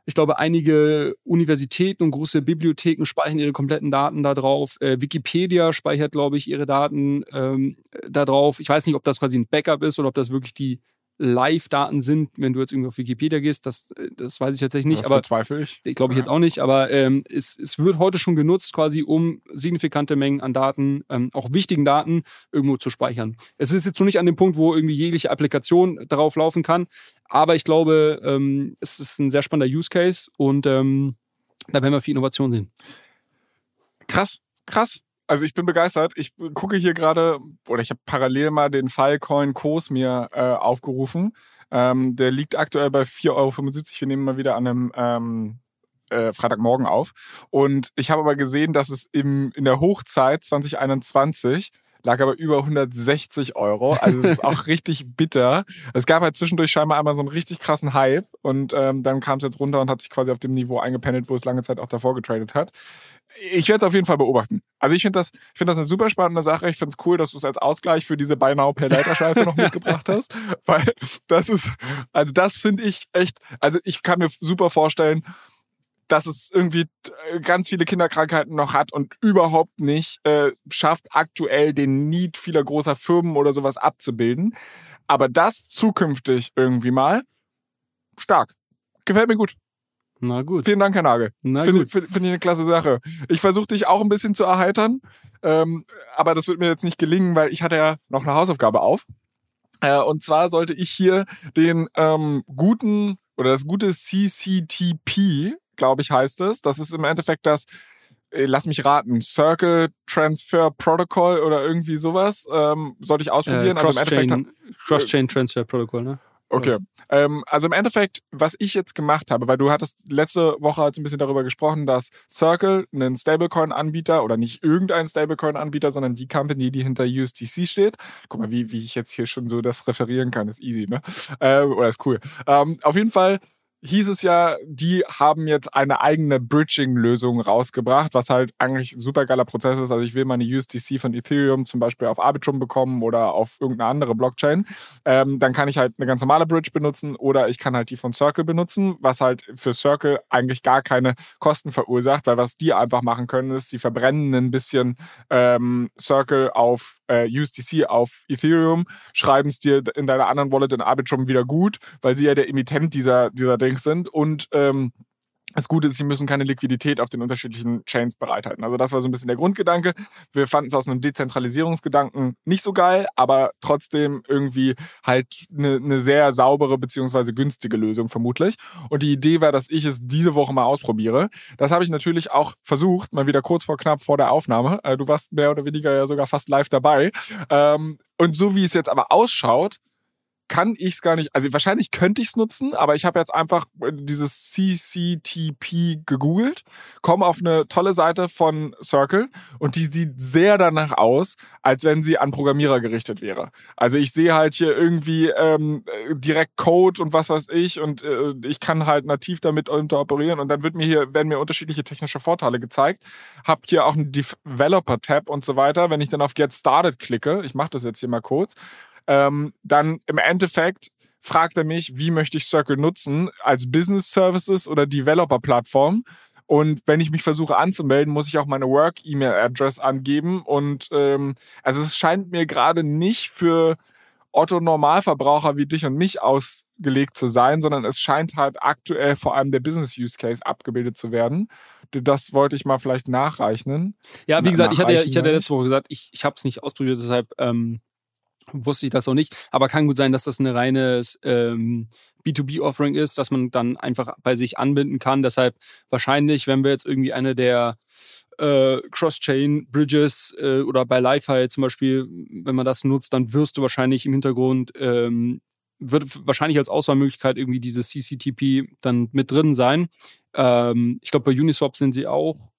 ich glaube, einige Universitäten und große Bibliotheken speichern ihre kompletten Daten da drauf. Äh, Wikipedia speichert, glaube ich, ihre Daten ähm, da drauf. Ich weiß nicht, ob das quasi ein Backup ist oder ob das wirklich die Live-Daten sind, wenn du jetzt irgendwie auf Wikipedia gehst, das, das weiß ich tatsächlich nicht. Das aber bezweifle ich. Glaube ich jetzt auch nicht, aber ähm, es, es wird heute schon genutzt, quasi um signifikante Mengen an Daten, ähm, auch wichtigen Daten, irgendwo zu speichern. Es ist jetzt noch nicht an dem Punkt, wo irgendwie jegliche Applikation darauf laufen kann, aber ich glaube, ähm, es ist ein sehr spannender Use Case und ähm, da werden wir viel Innovation sehen. Krass, krass also ich bin begeistert. Ich gucke hier gerade, oder ich habe parallel mal den Filecoin Kurs mir äh, aufgerufen. Ähm, der liegt aktuell bei 4,75 Euro. Wir nehmen mal wieder an einem ähm, äh, Freitagmorgen auf. Und ich habe aber gesehen, dass es im, in der Hochzeit 2021 lag aber über 160 Euro. Also es ist auch (laughs) richtig bitter. Es gab halt zwischendurch scheinbar einmal so einen richtig krassen Hype und ähm, dann kam es jetzt runter und hat sich quasi auf dem Niveau eingependelt, wo es lange Zeit auch davor getradet hat ich werde es auf jeden Fall beobachten. Also ich finde das, ich finde das eine super spannende Sache. Ich finde es cool, dass du es als Ausgleich für diese Buy Now Pay Later Scheiße noch mitgebracht hast, weil das ist, also das finde ich echt, also ich kann mir super vorstellen, dass es irgendwie äh, ganz viele Kinderkrankheiten noch hat und überhaupt nicht äh, schafft, aktuell den Need vieler großer Firmen oder sowas abzubilden. Aber das zukünftig irgendwie mal stark. Gefällt mir gut. Na gut. Vielen Dank, Herr Nagel. Finde find, find ich eine klasse Sache. Ich versuche dich auch ein bisschen zu erheitern, ähm, aber das wird mir jetzt nicht gelingen, weil ich hatte ja noch eine Hausaufgabe auf. Äh, und zwar sollte ich hier den ähm, guten oder das gute CCTP, glaube ich, heißt es. Das ist im Endeffekt das, äh, lass mich raten, Circle Transfer Protocol oder irgendwie sowas. Ähm, sollte ich ausprobieren. Äh, Cross-Chain also Cross Transfer Protocol, ne? Okay. Ähm, also im Endeffekt, was ich jetzt gemacht habe, weil du hattest letzte Woche halt so ein bisschen darüber gesprochen, dass Circle einen Stablecoin-Anbieter oder nicht irgendein Stablecoin-Anbieter, sondern die Company, die hinter USDC steht. Guck mal, wie, wie ich jetzt hier schon so das referieren kann, ist easy, ne? Ähm, oder ist cool. Ähm, auf jeden Fall hieß es ja, die haben jetzt eine eigene Bridging-Lösung rausgebracht, was halt eigentlich ein super geiler Prozess ist. Also ich will meine USDC von Ethereum zum Beispiel auf Arbitrum bekommen oder auf irgendeine andere Blockchain. Ähm, dann kann ich halt eine ganz normale Bridge benutzen oder ich kann halt die von Circle benutzen, was halt für Circle eigentlich gar keine Kosten verursacht, weil was die einfach machen können, ist, sie verbrennen ein bisschen ähm, Circle auf äh, USDC auf Ethereum, schreiben es dir in deiner anderen Wallet in Arbitrum wieder gut, weil sie ja der Emittent dieser, dieser Dings sind und ähm, das Gute ist, sie müssen keine Liquidität auf den unterschiedlichen Chains bereithalten. Also das war so ein bisschen der Grundgedanke. Wir fanden es aus einem Dezentralisierungsgedanken nicht so geil, aber trotzdem irgendwie halt eine, eine sehr saubere beziehungsweise günstige Lösung vermutlich. Und die Idee war, dass ich es diese Woche mal ausprobiere. Das habe ich natürlich auch versucht, mal wieder kurz vor knapp vor der Aufnahme. Äh, du warst mehr oder weniger ja sogar fast live dabei. Ähm, und so wie es jetzt aber ausschaut, kann ich es gar nicht, also wahrscheinlich könnte ich es nutzen, aber ich habe jetzt einfach äh, dieses CCTP gegoogelt, komme auf eine tolle Seite von Circle und die sieht sehr danach aus, als wenn sie an Programmierer gerichtet wäre. Also ich sehe halt hier irgendwie ähm, direkt Code und was weiß ich und äh, ich kann halt nativ damit interoperieren und dann wird mir hier, werden mir unterschiedliche technische Vorteile gezeigt. Hab hier auch einen Developer-Tab und so weiter. Wenn ich dann auf Get Started klicke, ich mache das jetzt hier mal kurz, ähm, dann im Endeffekt fragt er mich, wie möchte ich Circle nutzen, als Business Services oder Developer-Plattform. Und wenn ich mich versuche anzumelden, muss ich auch meine Work-E-Mail-Address angeben. Und ähm, also es scheint mir gerade nicht für Otto Normalverbraucher wie dich und mich ausgelegt zu sein, sondern es scheint halt aktuell vor allem der Business Use Case abgebildet zu werden. Das wollte ich mal vielleicht nachreichen. Ja, wie gesagt, ich hatte ja, ich hatte letzte Woche gesagt, ich, ich habe es nicht ausprobiert, deshalb ähm, wusste ich das auch nicht. Aber kann gut sein, dass das eine reines ähm, B2B-Offering ist, dass man dann einfach bei sich anbinden kann. Deshalb wahrscheinlich, wenn wir jetzt irgendwie eine der äh, Cross-Chain-Bridges äh, oder bei Li-Fi zum Beispiel, wenn man das nutzt, dann wirst du wahrscheinlich im Hintergrund, ähm, wird wahrscheinlich als Auswahlmöglichkeit irgendwie dieses CCTP dann mit drin sein. Ähm, ich glaube, bei Uniswap sind sie auch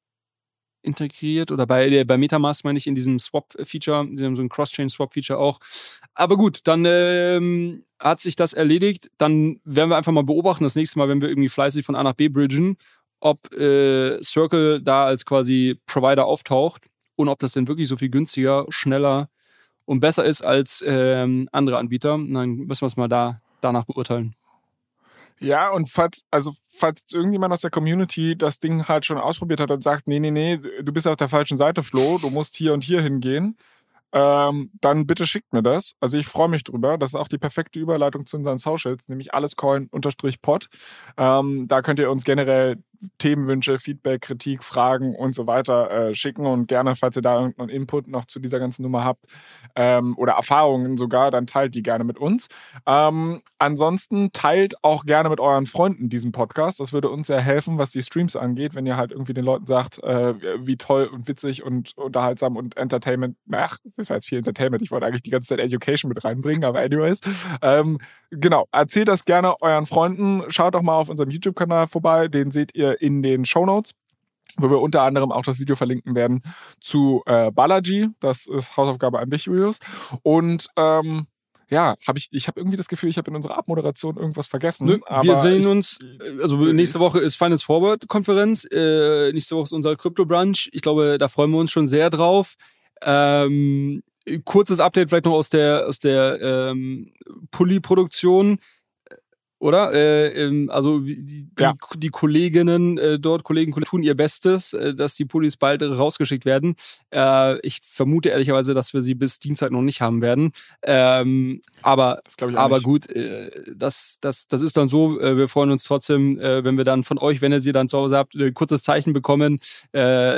integriert oder bei, bei Metamask meine ich in diesem Swap-Feature, sie haben so ein Cross-Chain-Swap-Feature auch. Aber gut, dann ähm, hat sich das erledigt. Dann werden wir einfach mal beobachten, das nächste Mal, wenn wir irgendwie fleißig von A nach B bridgen, ob äh, Circle da als quasi Provider auftaucht und ob das denn wirklich so viel günstiger, schneller und besser ist als ähm, andere Anbieter. Dann müssen wir es mal da danach beurteilen. Ja, und falls, also, falls irgendjemand aus der Community das Ding halt schon ausprobiert hat und sagt, nee, nee, nee, du bist auf der falschen Seite, Flo, du musst hier und hier hingehen, ähm, dann bitte schickt mir das. Also ich freue mich drüber. Das ist auch die perfekte Überleitung zu unseren Socials, nämlich allescoin-pod. Ähm, da könnt ihr uns generell Themenwünsche, Feedback, Kritik, Fragen und so weiter äh, schicken und gerne, falls ihr da irgendeinen Input noch zu dieser ganzen Nummer habt ähm, oder Erfahrungen sogar, dann teilt die gerne mit uns. Ähm, ansonsten teilt auch gerne mit euren Freunden diesen Podcast. Das würde uns sehr helfen, was die Streams angeht, wenn ihr halt irgendwie den Leuten sagt, äh, wie toll und witzig und unterhaltsam und Entertainment. Ach, das war jetzt viel Entertainment. Ich wollte eigentlich die ganze Zeit Education mit reinbringen, aber anyways. Ähm, genau, erzählt das gerne euren Freunden. Schaut doch mal auf unserem YouTube-Kanal vorbei. Den seht ihr in den Show Notes wo wir unter anderem auch das Video verlinken werden zu äh, Balaji. Das ist Hausaufgabe an dich, Julius. Und ähm, ja, habe ich, ich habe irgendwie das Gefühl, ich habe in unserer Abmoderation irgendwas vergessen. Nö, wir sehen ich, uns, äh, also nächste Woche ist Finance Forward Konferenz, äh, nächste Woche ist unser Crypto Brunch. Ich glaube, da freuen wir uns schon sehr drauf. Ähm, kurzes Update vielleicht noch aus der, aus der ähm, Pulli-Produktion oder? Äh, ähm, also die, die, ja. die Kolleginnen äh, dort, Kollegen, Kollegen tun ihr Bestes, äh, dass die Pullis bald rausgeschickt werden. Äh, ich vermute ehrlicherweise, dass wir sie bis Dienstag noch nicht haben werden. Ähm, aber aber gut, äh, das, das, das ist dann so. Äh, wir freuen uns trotzdem, wenn wir dann von euch, wenn ihr sie dann zu Hause habt, ein kurzes Zeichen bekommen.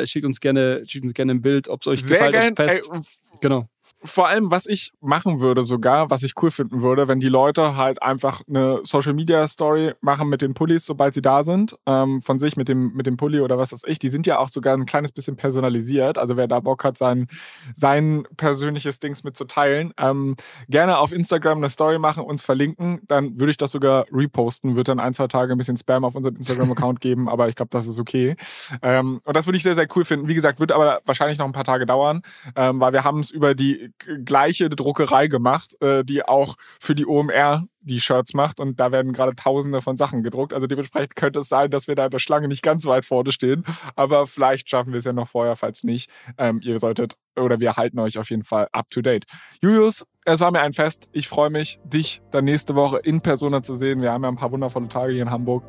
schickt uns gerne, schickt uns gerne ein Bild, ob es euch Sehr gefällt, ob es passt. Genau. Vor allem, was ich machen würde sogar, was ich cool finden würde, wenn die Leute halt einfach eine Social Media Story machen mit den Pullis, sobald sie da sind, ähm, von sich mit dem, mit dem Pulli oder was weiß ich. Die sind ja auch sogar ein kleines bisschen personalisiert. Also wer da Bock hat, sein, sein persönliches Dings mitzuteilen, ähm, gerne auf Instagram eine Story machen, uns verlinken. Dann würde ich das sogar reposten, wird dann ein, zwei Tage ein bisschen Spam auf unserem Instagram-Account (laughs) geben, aber ich glaube, das ist okay. Ähm, und das würde ich sehr, sehr cool finden. Wie gesagt, wird aber wahrscheinlich noch ein paar Tage dauern, ähm, weil wir haben es über die gleiche Druckerei gemacht, äh, die auch für die OMR die Shirts macht und da werden gerade tausende von Sachen gedruckt. Also dementsprechend könnte es sein, dass wir da in der Schlange nicht ganz weit vorne stehen, aber vielleicht schaffen wir es ja noch vorher, falls nicht. Ähm, ihr solltet oder wir halten euch auf jeden Fall up to date. Julius, es war mir ein Fest. Ich freue mich, dich dann nächste Woche in Persona zu sehen. Wir haben ja ein paar wundervolle Tage hier in Hamburg.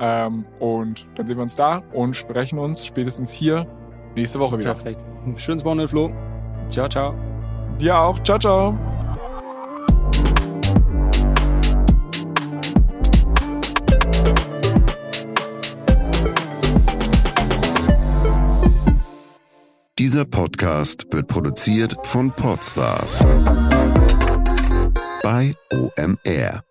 Ähm, und dann sehen wir uns da und sprechen uns spätestens hier nächste Woche wieder. Perfekt. Schönes Wochenende, Flo. Ciao, ciao. Dir auch. Ciao, ciao. Dieser Podcast wird produziert von Podstars bei OMR.